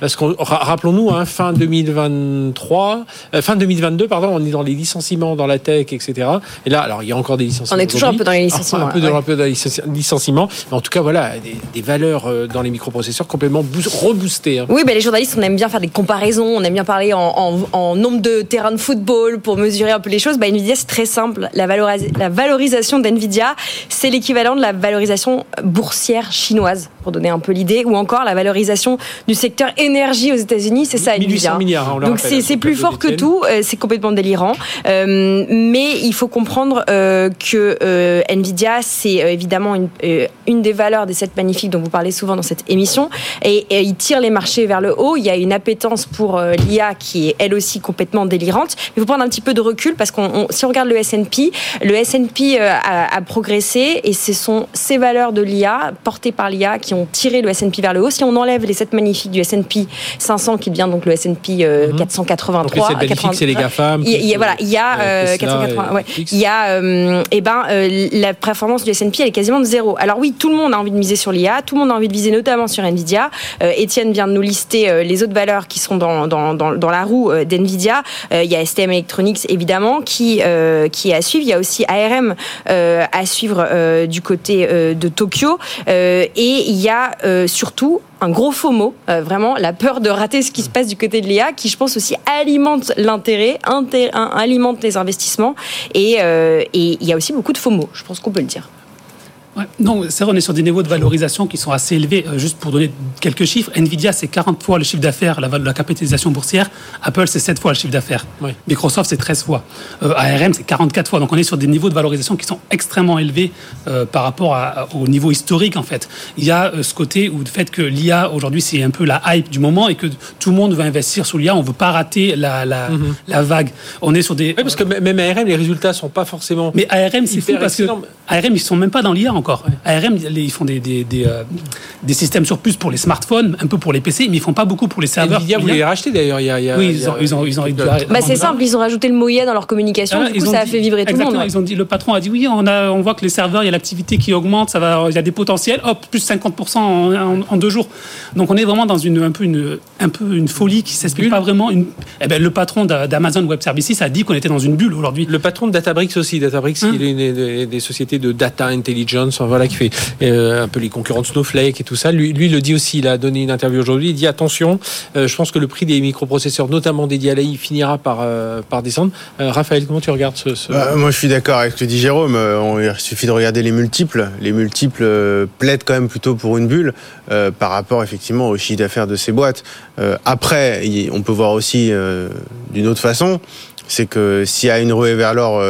parce qu'on rappelons-nous hein, fin 2023, fin 2022 pardon, on est dans les licenciements dans la tech, etc. Et là, alors il y a encore des licenciements. On est toujours un peu dans les licenciements. un peu, dans, un peu dans les licenciements. Mais en tout cas, voilà, des, valeurs dans les microprocesseurs complètement reboostées. Hein. Oui, ben les journalistes, on aime bien faire des comparaisons on aime bien parler en, nombre de terrains de football pour mesurer un peu les choses. Bah, Nvidia, c'est très simple. La, la valorisation d'Nvidia, c'est l'équivalent de la valorisation boursière chinoise, pour donner un peu l'idée, ou encore la valorisation du secteur énergie aux États-Unis, c'est ça Nvidia. milliards, Donc c'est plus fort que tout, euh, c'est complètement délirant. Euh, mais il faut comprendre euh, que Nvidia, c'est évidemment une, une des valeurs des sept magnifiques dont vous parlez souvent dans cette émission, et, et il tire les marchés vers le haut. Il y a une appétence pour l'IA qui est elle aussi complètement délirante. Mais il faut prendre un petit peu de recul parce qu'on, si on regarde le S&P, le S&P euh, a, progressé et ce sont ces valeurs de l'IA portées par l'IA qui ont tiré le S&P vers le haut. Si on enlève les 7 magnifiques du S&P 500 qui devient donc le S&P 483, donc les 7 c'est les GAFAM. Il y, a, voilà, il y a 480, ouais, il y a euh, eh ben euh, la performance du S&P elle est quasiment de zéro. Alors oui, tout le monde a envie de miser sur l'IA, tout le monde a envie de viser notamment sur Nvidia. Étienne vient de nous lister les autres valeurs qui sont dans la roue euh, d'NVIDIA. Euh, il y a STM Electronics, évidemment, qui, euh, qui est à suivre. Il y a aussi ARM à suivre du côté de Tokyo. et il y a surtout un gros faux mot, vraiment la peur de rater ce qui se passe du côté de l'IA, qui je pense aussi alimente l'intérêt, alimente les investissements, et, et il y a aussi beaucoup de faux mots, je pense qu'on peut le dire. Non, c'est vrai, on est sur des niveaux de valorisation qui sont assez élevés. Euh, juste pour donner quelques chiffres, Nvidia, c'est 40 fois le chiffre d'affaires, la, la, capitalisation boursière. Apple, c'est 7 fois le chiffre d'affaires. Microsoft, c'est 13 fois. Euh, ARM, c'est 44 fois. Donc on est sur des niveaux de valorisation qui sont extrêmement élevés euh, par rapport au niveau historique, en fait. Il y a ce côté où le fait que l'IA, aujourd'hui, c'est un peu la hype du moment et que tout le monde veut investir sur l'IA. On ne veut pas rater la, la, mhm. la, vague. On est sur des... Oui, parce que même ARM, les résultats ne sont pas forcément... Mais ARM, c'est fou parce que ARM, ils ne sont même pas dans l'IA encore. ARM, ils font des, des, euh, des, systèmes sur puce pour les smartphones, un peu pour les PC, mais ils font pas beaucoup pour les serveurs. Nvidia voulait les racheter d'ailleurs. Il y a, oui, ils ont, ils ont, ils ont, bah, c'est simple, ils ont rajouté le Moya dans leur communication, du coup, ça a fait vibrer tout le monde. Ils ont dit, le patron a dit oui, on, a, on voit que les serveurs, il y a l'activité qui augmente, ça va, il y a des potentiels, hop, plus 50% en, en, deux jours. Donc on est vraiment dans une, un, peu une, un peu une folie qui s'explique pas vraiment. Une... Eh ben, le patron d'Amazon Web Services a dit qu'on était dans une bulle aujourd'hui. Le patron de Databricks aussi, Databricks, hein il est une des, sociétés de data intelligence, voilà, qui fait euh, un peu les concurrents de Snowflake et tout ça. Lui, lui le dit aussi. Il a donné une interview aujourd'hui. Il dit attention, euh, je pense que le prix des microprocesseurs, notamment dédiés à l'AI, finira par euh, par descendre. Raphaël, comment tu regardes ce. Bah, moi, je suis d'accord avec ce que dit Jérôme. Il suffit de regarder les multiples. Les multiples plaident quand même plutôt pour une bulle par rapport effectivement au chiffre d'affaires de ces boîtes. Après, on peut voir aussi d'une autre façon, c'est que s'il y a une ruée vers l'or,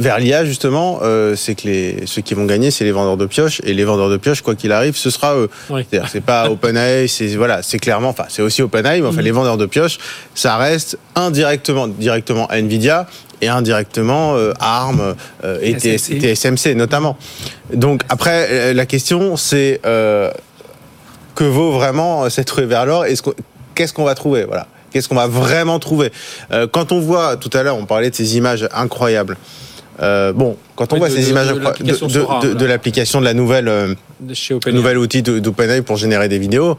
vers l'IA justement, euh, c'est que les, ceux qui vont gagner, c'est les vendeurs de pioches. Et les vendeurs de pioches, quoi qu'il arrive, ce sera eux. Oui. C'est-à-dire, c'est pas OpenAI, c'est voilà, c'est clairement, enfin, c'est aussi OpenAI, mais enfin, les vendeurs de pioches, ça reste indirectement, directement à Nvidia et indirectement euh, ARM euh, et TSMC. TS- TSMC notamment. Donc après, euh, la question c'est euh, que vaut vraiment euh, cette ruée vers l'or qu'on- Qu'est-ce qu'on va trouver Voilà. Qu'est-ce qu'on va vraiment trouver? Euh, Quand on voit tout à l'heure, on parlait de ces images incroyables. Euh, bon, quand on Oui, voit de- ces de- images de l'application de, l'application la nouvelle euh, de chez OpenAI nouvel outil d'OpenAI pour générer des vidéos,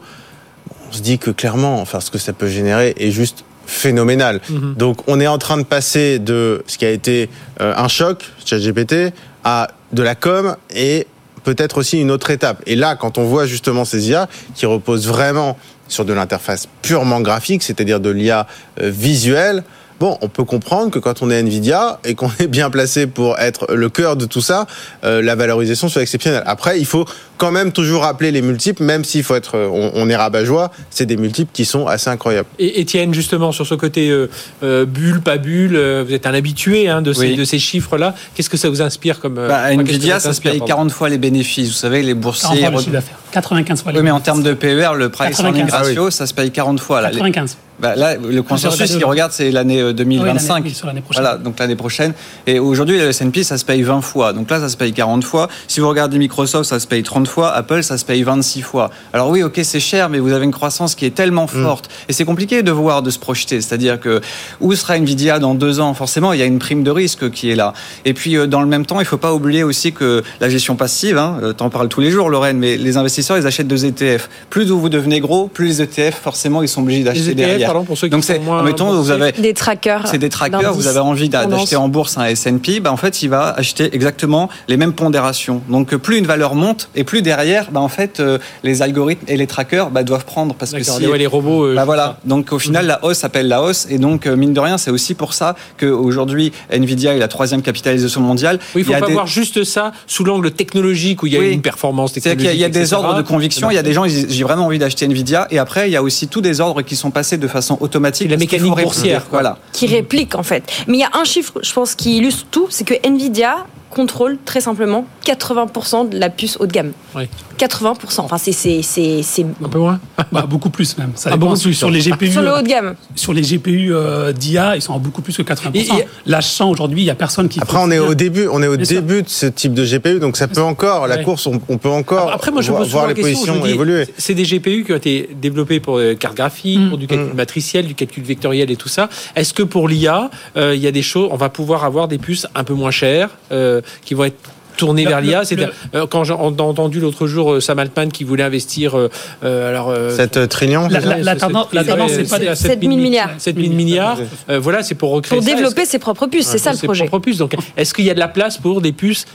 on se dit que clairement, enfin, ce que ça peut générer est juste phénoménal. Mhm. Donc, on est en train de passer de ce qui a été euh, un choc, ChatGPT, à de la com et peut-être aussi une autre étape. Et là, quand on voit justement ces IA qui reposent vraiment sur de l'interface purement graphique, c'est-à-dire de l'IA euh, visuelle, Bon, on peut comprendre que quand on est Nvidia et qu'on est bien placé pour être le cœur de tout ça, euh, la valorisation soit exceptionnelle. Après, il faut quand même toujours rappeler les multiples, même s'il faut être, euh, on, on est rabat-joie, c'est des multiples qui sont assez incroyables. Et Étienne, justement, sur ce côté euh, euh, bulle, pas bulle, euh, vous êtes un habitué hein, de, ces, Oui. de ces chiffres-là. Qu'est-ce que ça vous inspire comme. euh, Bah, enfin, Nvidia, ça se paye pardon 40 fois les bénéfices. Vous savez, les 40 boursiers. fois le chiffre d'affaires. 95 fois les Oui, mais en termes de PER, le price 95. earning Ah oui. ratio, ça se paye 40 fois. Là, Les- 95. Bah, là, le consensus le- regarde, c'est l'année euh, 2025. Oui, l'année- oui, sur l'année prochaine. Voilà, donc l'année prochaine. Et aujourd'hui, le S&P, ça se paye 20 fois. Donc là, ça se paye 40 fois. Si vous regardez Microsoft, ça se paye 30 fois. Apple, ça se paye 26 fois. Alors oui, ok, c'est cher, mais vous avez une croissance qui est tellement forte. Et c'est compliqué de voir, de se projeter. C'est-à-dire que où sera Nvidia dans deux ans? Forcément, il y a une prime de risque qui est là. Et puis, euh, dans le même temps, il faut pas oublier aussi que la gestion passive, hein, euh, t'en parles tous les jours, Lorraine, mais les investisseurs, ils achètent deux ETF. Plus vous devenez gros, plus les ETF, forcément, ils sont obligés Les d'acheter ETF, derrière. Pardon, pour ceux qui Donc c'est, mettons, vous avez Des trackers. c'est des trackers, vous avez envie d'acheter en bourse un S&P, bah en fait, il va acheter exactement les mêmes pondérations. Donc, euh, plus une valeur monte et plus derrière, bah en fait, euh, les algorithmes et les trackers bah, doivent prendre parce que si les, ouais, les robots. euh, bah voilà. Donc au final, la hausse appelle la hausse, et donc euh, mine de rien, c'est aussi pour ça qu'aujourd'hui, Nvidia est la troisième capitalisation mondiale. Oui, il faut y a pas des- voir juste ça sous l'angle technologique où il y a Oui. une performance C'est-à-dire technologique. qu'il y a, il y a des etc. ordres de conviction, il y a des gens, j'ai vraiment envie d'acheter Nvidia, et après, il y a aussi tous des ordres qui sont passés de façon automatique. La mécanique boursière, quoi. Voilà. qui réplique en fait. Mais il y a un chiffre, je pense, qui illustre tout, c'est que Nvidia contrôle très simplement 80% de la puce haut de gamme. Oui. 80%. Enfin, c'est c'est c'est c'est Un peu moins? Bah, beaucoup plus même. Ça Ah, dépend. beaucoup plus, sur les GPU. sur le haut de gamme. sur les GPU euh, d'IA, ils sont à beaucoup plus que 80%. Et- et- Là, je sens aujourd'hui, il n'y a personne qui. Après, on est au début, on est au Bien sûr. début de ce type de GPU, donc ça peut encore, la Ouais. course, on, on peut encore Après, moi, je voir, les question, positions dis, évoluer. C'est des GPU qui ont été développés pour euh, carte graphique, Mm. pour du calcul matriciel, du calcul vectoriel et tout ça. Est-ce que pour l'IA, euh, il y a des choses, on va pouvoir avoir des puces un peu moins chères euh, qui vont être tournées Le- vers l'IA C'est quand j'ai entendu l'autre jour euh, Sam Altman qui voulait investir, euh, euh, alors euh, 7 trillions La- la- la tendance- la tendance, c'est pas des- à 7 000 milliards. 7 000 milliards. Euh, voilà, c'est pour recréer Pour ça. développer ses propres puces, c'est ça le ses projet. propres puces. Donc, est-ce qu'il y a de la place pour des puces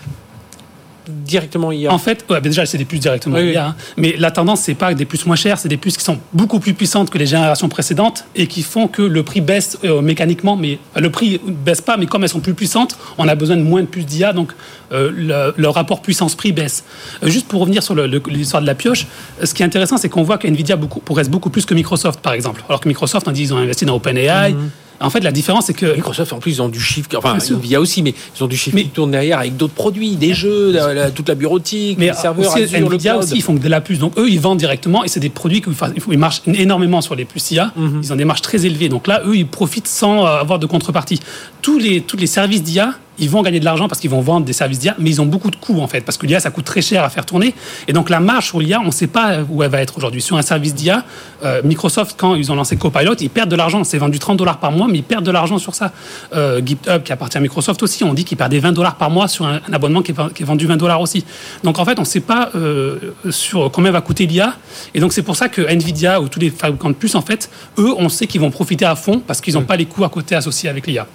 directement IA En fait, ouais, déjà, c'est des puces directement Oui, IA. hein. Mais la tendance, c'est pas des puces moins chères, c'est des puces qui sont beaucoup plus puissantes que les générations précédentes et qui font que le prix baisse euh, mécaniquement. Mais le prix baisse pas, mais comme elles sont plus puissantes, on a besoin de moins de puces d'IA, donc euh, le, le rapport puissance-prix baisse. Euh, juste pour revenir sur l'histoire de la pioche, ce qui est intéressant, c'est qu'on voit que Nvidia beaucoup, progresse beaucoup plus que Microsoft, par exemple. Alors que Microsoft, on dit ils ont investi dans OpenAI. Mhm. En fait, la différence, c'est que Microsoft, en plus, ils ont du chiffre, enfin, Bien sûr. Nvidia aussi, mais ils ont du chiffre Mais- qui tourne derrière avec d'autres produits, des jeux, la- la- toute la bureautique, Mais les serveurs, aussi, Azure, le Nvidia cloud. aussi, ils font de la puce. Donc eux, ils vendent directement et c'est des produits qui ils marchent énormément sur les puces IA. Mhm. Ils ont des marges très élevées. Donc là, eux, ils profitent sans euh, avoir de contrepartie. Tous les, tous les services d'IA, ils vont gagner de l'argent parce qu'ils vont vendre des services d'IA, mais ils ont beaucoup de coûts en fait, parce que l'IA, ça coûte très cher à faire tourner. Et donc la marge sur l'IA, on ne sait pas où elle va être aujourd'hui. Sur un service d'IA, euh, Microsoft, quand ils ont lancé Copilot, ils perdent de l'argent. C'est vendu 30 dollars par mois, mais ils perdent de l'argent sur ça. Euh, GitHub, qui appartient à Microsoft aussi, on dit qu'ils perdaient 20 dollars par mois sur un, un abonnement qui est, qui est vendu 20 dollars aussi. Donc en fait, on ne sait pas euh, sur combien va coûter l'IA. Et donc c'est pour ça que Nvidia ou tous les fabricants de puces, en fait, eux, on sait qu'ils vont profiter à fond parce qu'ils n'ont pas les coûts à côté associés avec l'IA.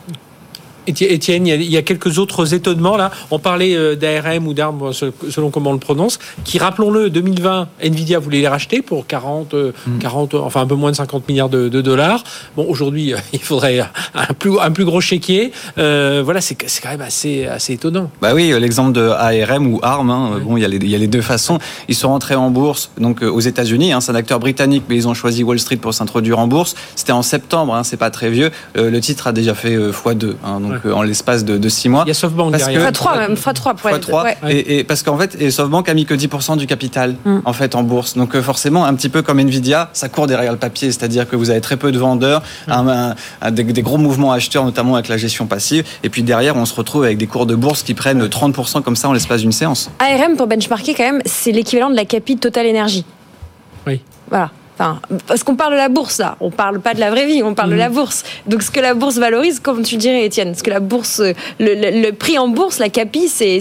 Étienne, il y, a, il y a quelques autres étonnements là. On parlait euh, d'ARM ou d'ARM selon comment on le prononce, qui rappelons-le, 2020, Nvidia voulait les racheter pour 40, euh, 40, enfin un peu moins de 50 milliards de, de dollars. Bon, aujourd'hui, euh, il faudrait un plus, un plus gros chéquier. Euh, voilà, c'est quand même assez, assez étonnant. Bah oui, l'exemple de ARM ou ARM, hein, bon, il y, a les, il y a les deux façons. Ils sont rentrés en bourse donc euh, aux États-Unis. Hein, c'est un acteur britannique, mais ils ont choisi Wall Street pour s'introduire en bourse. C'était en septembre, hein, c'est pas très vieux. Euh, le titre a déjà fait euh, x2, hein, donc en l'espace de, de 6 mois. Il y a SoftBank Parce derrière. que- Fois 3 même, fois 3 pour être. 3 ouais. et, et parce qu'en fait et SoftBank a mis que 10% du capital Mm. en fait en bourse donc euh, forcément un petit peu comme Nvidia ça court derrière le papier c'est-à-dire que vous avez très peu de vendeurs un- un- un- des, des gros mouvements acheteurs notamment avec la gestion passive et puis derrière on se retrouve avec des cours de bourse qui prennent 30% comme ça en l'espace d'une séance ARM, pour benchmarker, quand même, c'est l'équivalent de la capi de Total Energy. Oui. Voilà. Enfin, parce qu'on parle de la bourse là, on parle pas de la vraie vie, on parle de la bourse. Donc ce que la bourse valorise, comme tu dirais Étienne, ce que la bourse, euh, le, le- le prix en bourse, la capi, c'est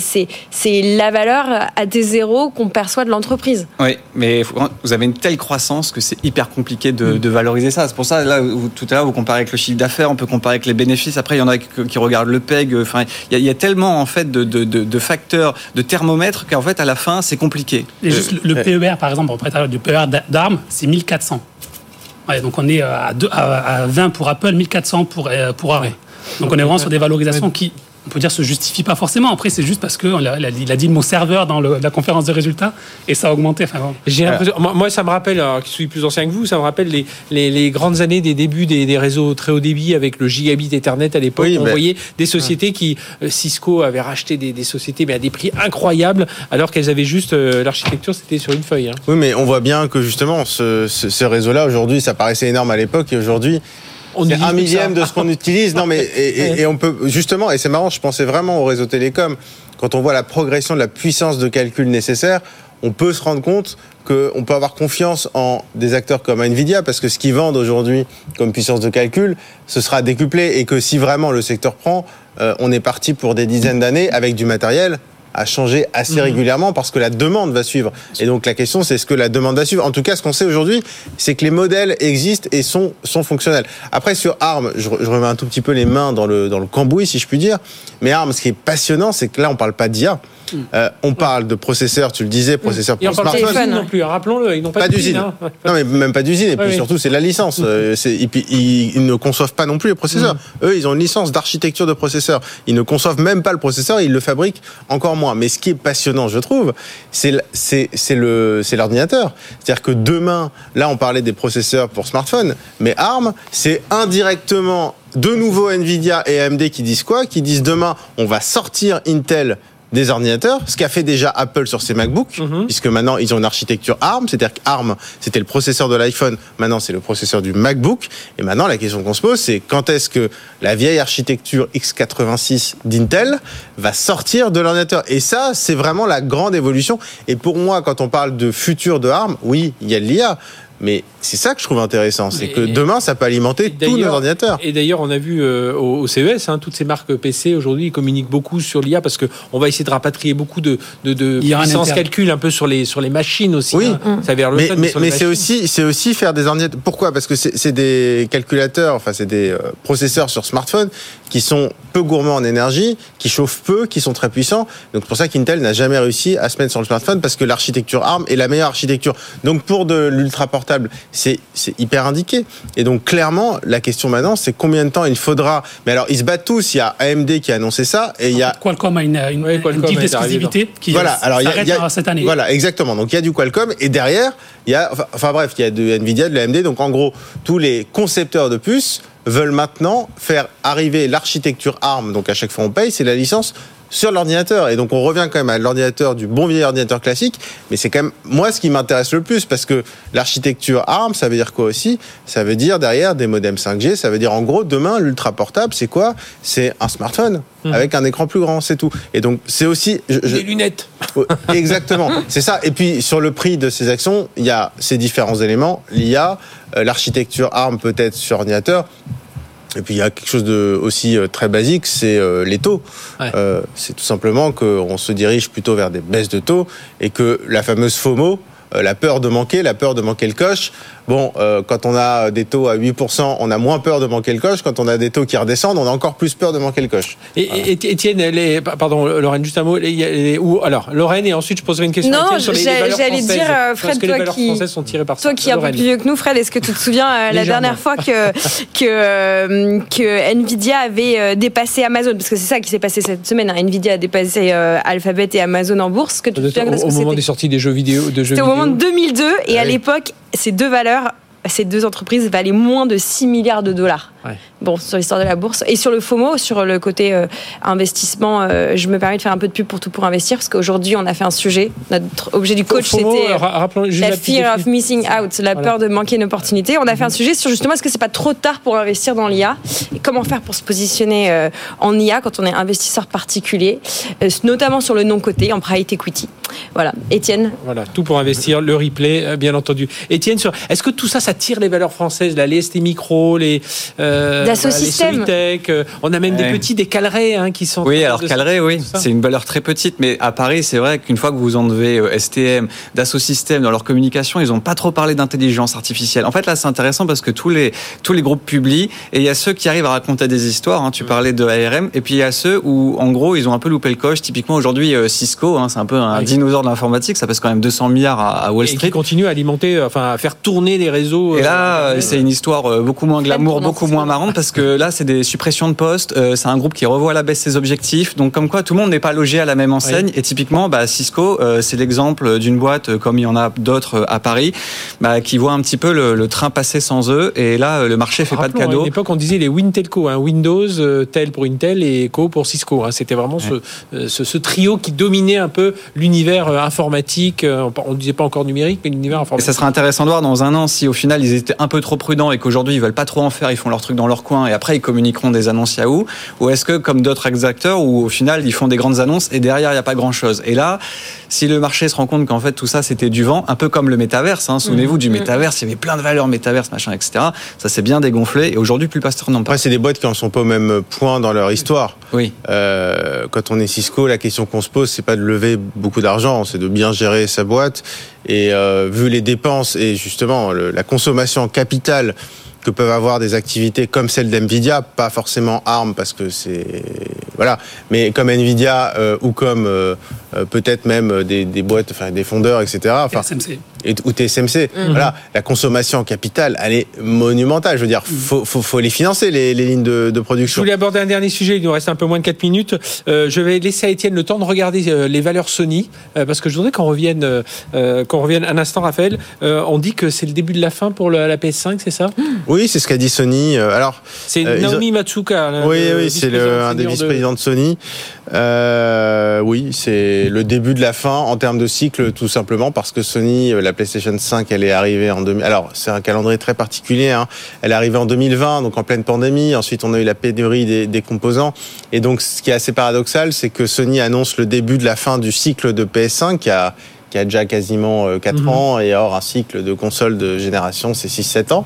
la valeur à T0 qu'on perçoit de l'entreprise. Oui, mais vous avez une telle croissance que c'est hyper compliqué de, de valoriser ça. C'est pour ça, là, vous- tout à l'heure, vous comparez avec le chiffre d'affaires, on peut comparer avec les bénéfices. Après, il y en a qui, regardent le PEG. Enfin, il y, a- il y a tellement, en fait, de, de- de- de facteurs, de thermomètres qu'en fait, à la fin, c'est compliqué. Et juste le, le PER, par exemple, parler du PER d'armes, c'est 1400. Ouais, donc on est à, deux- à, à 20 pour Apple, 1400 pour, euh, pour. Donc on est vraiment sur des valorisations qui, on peut dire, se justifient pas forcément. Après, c'est juste parce qu'il a, il a dit- le mot serveur dans le- la conférence de résultats et ça a augmenté. Enfin, bon. J'ai l'impression, moi, moi, ça me rappelle, alors, qui suis plus ancien que vous, ça me rappelle les, les, les grandes années des débuts des, des réseaux très haut débit avec le gigabit Ethernet à l'époque. Oui, on mais- voyait des sociétés qui, euh, Cisco avait racheté des, des sociétés mais à des prix incroyables, alors qu'elles avaient juste euh, l'architecture, c'était sur une feuille. hein. Oui, mais on voit bien que justement, ce, ce- ce réseau-là, aujourd'hui, ça paraissait énorme à l'époque, et aujourd'hui, On un millième de ce qu'on utilise. Non, mais et, et- et on peut justement, et c'est marrant, je pensais vraiment au réseau télécom. Quand on voit la progression de la puissance de calcul nécessaire, on peut se rendre compte qu'on peut avoir confiance en des acteurs comme Nvidia, parce que ce qu'ils vendent aujourd'hui comme puissance de calcul, ce sera décuplé, et que si vraiment le secteur prend, euh, on est parti pour des dizaines d'années avec du matériel à changer assez régulièrement parce que la demande va suivre. Et donc la question c'est est-ce que la demande va suivre En tout cas, ce qu'on sait aujourd'hui, c'est que les modèles existent et sont, sont fonctionnels. Après sur ARM, je, je remets un tout petit peu les mains dans le, dans le cambouis si je puis dire. Mais ARM, ce qui est passionnant, c'est que là on parle pas d'IA. Euh, on parle de processeurs, tu le disais, processeurs pour smartphone. d'usine Téléphone, non plus, hein, rappelons-le, ils n'ont pas, Pas d'usine. hein. Non, mais même pas d'usine. Et puis oui. surtout, c'est la licence. Euh, c'est- et puis, ils, ils ne conçoivent pas non plus les processeurs. Eux, ils ont une licence d'architecture de processeur. Ils ne conçoivent même pas le processeur, ils le fabriquent encore moins. Mais ce qui est passionnant, je trouve, c'est l'ordinateur. C'est-à-dire que demain, là, on parlait des processeurs pour smartphone, mais ARM, c'est indirectement de nouveau Nvidia et AMD qui disent quoi? Qui disent demain, on va sortir Intel des ordinateurs, ce qu'a fait déjà Apple sur ses MacBooks, Mhm. puisque maintenant ils ont une architecture ARM, c'est-à-dire qu'ARM c'était le processeur de l'iPhone, maintenant c'est le processeur du MacBook, et maintenant la question qu'on se pose c'est quand est-ce que la vieille architecture x86 d'Intel va sortir de l'ordinateur? Et ça c'est vraiment la grande évolution, et pour moi quand on parle de futur de ARM, oui il y a l'IA, mais c'est ça que je trouve intéressant, c'est que demain ça peut alimenter tous nos ordinateurs. Et d'ailleurs, on a vu euh, au, au CES, hein, toutes ces marques PC aujourd'hui ils communiquent beaucoup sur l'IA parce que on va essayer de rapatrier beaucoup de, de, de Il y a un puissance calcul un peu sur les sur les machines aussi. Oui. hein. Ça vers le Mais, mais, c'est aussi, c'est aussi faire des ordinateurs. Pourquoi? Parce que c'est c'est des calculateurs, enfin c'est des euh, processeurs sur smartphone qui sont peu gourmands en énergie, qui chauffent peu, qui sont très puissants. Donc c'est pour ça qu'Intel n'a jamais réussi à se mettre sur le smartphone parce que l'architecture ARM est la meilleure architecture. Donc pour de l'ultra portable, c'est c'est hyper indiqué. Et donc clairement, la question maintenant, c'est combien de temps il faudra? Mais alors ils se battent tous. Il y a AMD qui a annoncé ça et il y a Qualcomm a une, une, Ouais, une Qualcomm deal est arrivé d'exclusivité qui voilà, alors il y a- s'arrête il y a- cette année. Voilà, exactement. Donc il y a du Qualcomm et derrière, il y a enfin, enfin, bref, il y a de Nvidia, de l'AMD. Donc en gros, tous les concepteurs de puces veulent maintenant faire arriver l'architecture ARM. Donc à chaque fois on paye, c'est la licence sur l'ordinateur. Et donc on revient quand même à l'ordinateur du bon vieil ordinateur classique, mais c'est quand même moi ce qui m'intéresse le plus parce que l'architecture ARM, ça veut dire quoi aussi? Ça veut dire derrière des modems 5G, ça veut dire en gros demain l'ultra portable, c'est quoi? C'est un smartphone avec un écran plus grand, c'est tout. Et donc c'est aussi je- je- Des lunettes. Ouais, Exactement, c'est ça. Et puis sur le prix de ces actions, il y a ces différents éléments l'IA, euh, l'architecture ARM peut-être sur ordinateur. Et puis il y a quelque chose de aussi euh, très basique, c'est euh, les taux. Ouais. Euh, c'est tout simplement qu'on se dirige plutôt vers des baisses de taux et que la fameuse FOMO, euh, la peur de manquer, la peur de manquer le coche, bon, euh, quand on a des taux à 8%, on a moins peur de manquer le coche. Quand on a des taux qui redescendent, on a encore plus peur de manquer le coche. Et, Étienne, les, pardon, Lorraine, juste un mot. les- les- ou, alors, Lorraine, et ensuite je poserai une question. à Non, Étienne sur les, les valeurs françaises. dire, euh, Fred, que les toi valeurs qui- françaises sont tirées par ça. Toi qui es un peu plus vieux que nous, Fred, est-ce que tu te souviens euh, la dernière fois que, que, que Nvidia avait dépassé Amazon? Parce que c'est ça qui s'est passé cette semaine. hein. Nvidia a dépassé euh, Alphabet et Amazon en bourse. Que tu te souviens Au, au moment des sorties des jeux vidéo. De jeux C'était au moment de vidéo. 2002 et Ah à oui. l'époque, ces deux valeurs, ces deux entreprises valaient moins de 6 milliards de dollars. Ouais. Bon, sur l'histoire de la bourse. Et sur le FOMO, sur le côté euh, investissement, euh, je me permets de faire un peu de pub pour tout pour investir parce qu'aujourd'hui, on a fait un sujet. Notre objet du coach, c'était. euh, la fear of missing out, la Voilà. Peur de manquer une opportunité. On a fait un sujet sur justement est-ce que c'est pas trop tard pour investir dans l'IA et comment faire pour se positionner euh, en IA quand on est investisseur particulier, notamment sur le non coté en private equity. Voilà, Étienne. Voilà, tout pour investir, le replay, bien entendu. Étienne, sur, est-ce que tout ça, ça tire les valeurs françaises, la les ST Micro, les, euh, voilà, les Systèmes. Solitech, euh, on a même Ouais. des petits, des calerais hein, qui sont. Oui, alors Calray, oui, ça. c'est une valeur très petite, mais à Paris, c'est vrai qu'une fois que vous enlevez euh, STM, Dassault Systèmes dans leur communication, ils n'ont pas trop parlé d'intelligence artificielle. En fait, là, c'est intéressant parce que tous les tous les groupes publient et il y a ceux qui arrivent à raconter des histoires. hein, tu parlais de ARM, et puis il y a ceux où, en gros, ils ont un peu loupé le coche. Typiquement aujourd'hui, euh, Cisco, hein, c'est un peu un Oui. dinosaure de l'informatique, ça pèse quand même 200 milliards à, à Wall Et qui Street. continue à alimenter, euh, enfin, à faire tourner les réseaux. Et euh, là, euh, c'est une histoire euh, beaucoup moins glamour, beaucoup moins marrante parce que là, c'est des suppressions de postes. euh, c'est un groupe qui revoit à la baisse ses objectifs. Donc, comme quoi, tout le monde n'est pas logé à la même enseigne. Et typiquement, bah, Cisco, euh, c'est l'exemple d'une boîte, euh, comme il y en a d'autres euh, à Paris, bah, qui voit un petit peu le, le train passer sans eux. Et là, euh, le marché fait pas de Rappelons, À cadeaux. une époque, on disait les Wintelco, hein, Windows, euh, Tel pour Intel et Co pour Cisco. hein. C'était vraiment ce, euh, ce, ce trio qui dominait un peu l'univers euh, informatique. euh, on ne disait pas encore numérique, mais l'univers Et informatique. ça sera intéressant de voir dans un an si au final ils étaient un peu trop prudents et qu'aujourd'hui ils veulent pas trop en faire, ils font leur truc dans leur coin et après ils communiqueront des annonces Yahoo ou est-ce que comme d'autres ex-acteurs où au final ils font des grandes annonces et derrière il n'y a pas grand chose. Et là, si le marché se rend compte qu'en fait tout ça c'était du vent, un peu comme le métaverse, hein, souvenez-vous du métaverse, il y avait plein de valeurs métaverse, machin, etc. Ça s'est bien dégonflé et aujourd'hui plus Pasteur n'en Après, parle. c'est des boîtes qui en sont pas au même point dans leur histoire. Oui. Euh, quand on est Cisco, la question qu'on se pose, c'est pas de lever beaucoup d'argent, c'est de bien gérer sa boîte. Et euh, vu les dépenses et justement la consommation en capital que peuvent avoir des activités comme celle d'Nvidia, pas forcément ARM parce que c'est voilà, mais comme Nvidia euh, ou comme euh, euh, peut-être même des, des boîtes, enfin des fondeurs, etc. Enfin. Ou TSMC. Voilà, la consommation en capital, elle est monumentale. Je veux dire, faut, faut, faut les financer les, les lignes de, de Je production. voulais aborder un dernier sujet, il nous reste un peu moins de 4 minutes. Euh, je vais laisser à Étienne le temps de regarder euh, les valeurs Sony, euh, parce que je voudrais qu'on revienne, euh, qu'on revienne un instant, Raphaël. On dit que c'est le début de la fin pour le- la PS5, c'est ça? Oui, c'est ce qu'a dit Sony. Alors, C'est ils ont- Naomi Matsuka. oui, oui, c'est un des de- vice-présidents de Sony. Euh, oui, c'est le début de la fin en termes de cycle, tout simplement parce que Sony, euh, la PlayStation 5, elle est arrivée en 2000. Alors, c'est un calendrier très particulier. Hein. Elle est arrivée en 2020, donc en pleine pandémie. Ensuite, on a eu la pénurie des, des composants. Et donc, ce qui est assez paradoxal, c'est que Sony annonce le début de la fin du cycle de PS5 qui a qui a déjà quasiment euh, 4 Mhm. ans, et or un cycle de console de génération, c'est 6-7 ans.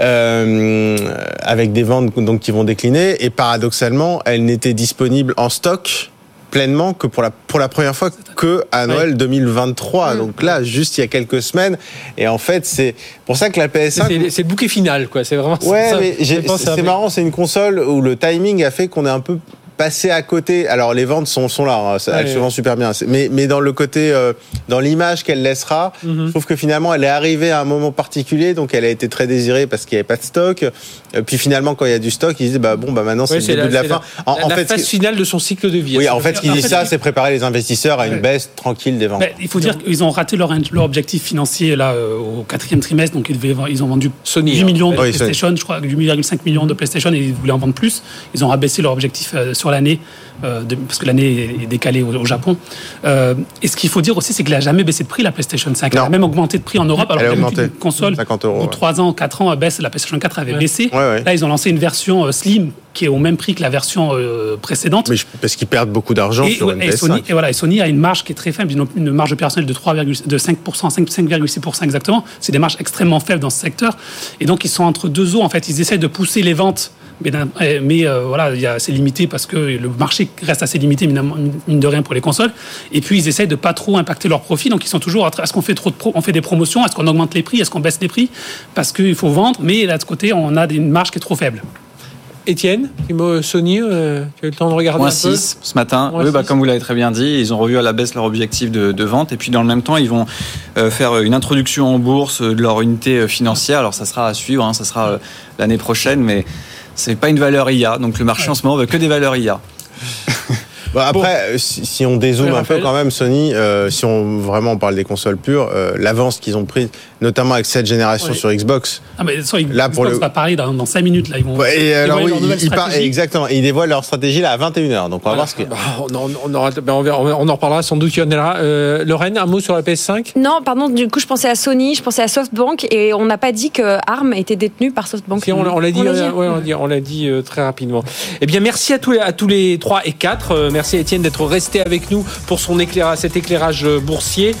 Euh, avec des ventes donc qui vont décliner. Et paradoxalement elle n'était disponible en stock pleinement que pour la pour la première fois que à Noël 2023 donc là juste il y a quelques semaines. Et en fait c'est pour ça que la PS5 C'est le bouquet final, quoi. C'est vraiment Ouais, ça. mais c'est marrant, c'est une console où le timing a fait qu'on est un peu passé à côté. Alors les ventes sont, sont là, hein, ça- elle Ouais. se vend super bien. Mais, mais dans le côté, euh, dans l'image qu'elle laissera, Mhm. je trouve que finalement elle est arrivée à un moment particulier, donc elle a été très désirée parce qu'il n'y avait pas de stock. Euh, Puis finalement quand il y a du stock, ils disent bah bon bah maintenant c'est Ouais, le début de la fin. En, la, en la fait, phase finale de son cycle de vie. oui, en fait, ce qu'ils en disent ça, c'est préparer les investisseurs à une Ouais. baisse tranquille des ventes. Il faut dire qu'ils ont raté leur, leur objectif financier là euh, au quatrième trimestre, donc ils, devaient, ils ont vendu Sony, 8 hein. millions de Oui, PlayStation, je crois 8,5 millions de PlayStation et ils voulaient en vendre plus. Ils ont rabaissé leur objectif euh, sur l'année euh, parce que l'année est- décalée au, au Japon. Euh, et ce qu'il faut dire aussi, c'est qu'elle n'a jamais baissé de prix la PlayStation 5. Elle Non. a même augmenté de prix en Europe. Alors Elle a que augmenté. une console 50 euros, ou ouais. 3 ans, 4 ans, baisse. La PlayStation 4 avait Ouais. baissé. Ouais, ouais. Là, ils ont lancé une version euh, slim qui est au même prix que la version précédente. Mais parce qu'ils perdent beaucoup d'argent Et, sur une et PS5. Sony, et voilà, et Sony a une marge qui est très faible, une, une marge opérationnelle de 3, de 5%, 5 5,6% exactement. C'est des marges extrêmement faibles dans ce secteur. Et donc, ils sont entre deux eaux. En fait, ils essaient de pousser les ventes Mais, mais euh, voilà, il y a- c'est limité parce que le marché reste assez limité, mine de rien, pour les consoles. Et puis, ils essayent de pas trop impacter leurs profits. Donc, ils sont toujours, est-ce qu'on fait trop de pro- on fait des promotions? Est-ce qu'on augmente les prix? Est-ce qu'on baisse les prix? Parce qu'il faut vendre, mais de l'autre côté, on a une marge qui est trop faible. Étienne, Sony, euh, tu as eu le temps de regarder Moins un peu? 6 ce matin. Moins Oui, bah, comme vous l'avez très bien dit, ils ont revu à la baisse leur objectif de, de vente. Et puis, dans le même temps, ils vont euh, faire une introduction en bourse de leur unité euh, financière. Alors, ça sera à suivre, hein, ça sera euh, l'année prochaine, mais c'est pas une valeur IA. Donc, le marché en ce moment veut que des valeurs IA. Bah, après, euh, si, si on dézoome un peu quand même, Sony, euh, si on vraiment on parle des consoles pures, euh, l'avance qu'ils ont prise, notamment avec cette génération Oui. sur Xbox. Ah, mais ça, ils, Là, pour Xbox le- va parler dans, dans 5 minutes. Là, ils vont Ouais, et alors dévoiler oui, leur nouvelle il, il part- stratégie. exactement. Ils dévoilent leur stratégie là à 21h. Donc on va voir ce que. Bah, on, en- on aura- on verra- on en reparlera sans doute. Il y en aura. Euh, Lorraine, un mot sur la PS5 Non, pardon, du coup, je pensais à Sony, je pensais à SoftBank, et on n'a pas dit que ARM était détenu par SoftBank. Si, on, l'a- on l'a dit, euh, ouais, on l'a dit, dit euh, très rapidement. Eh bien, merci à tous les, à tous les 3 et 4. merci à Étienne d'être resté avec nous pour son éclairage, cet éclairage euh, boursier.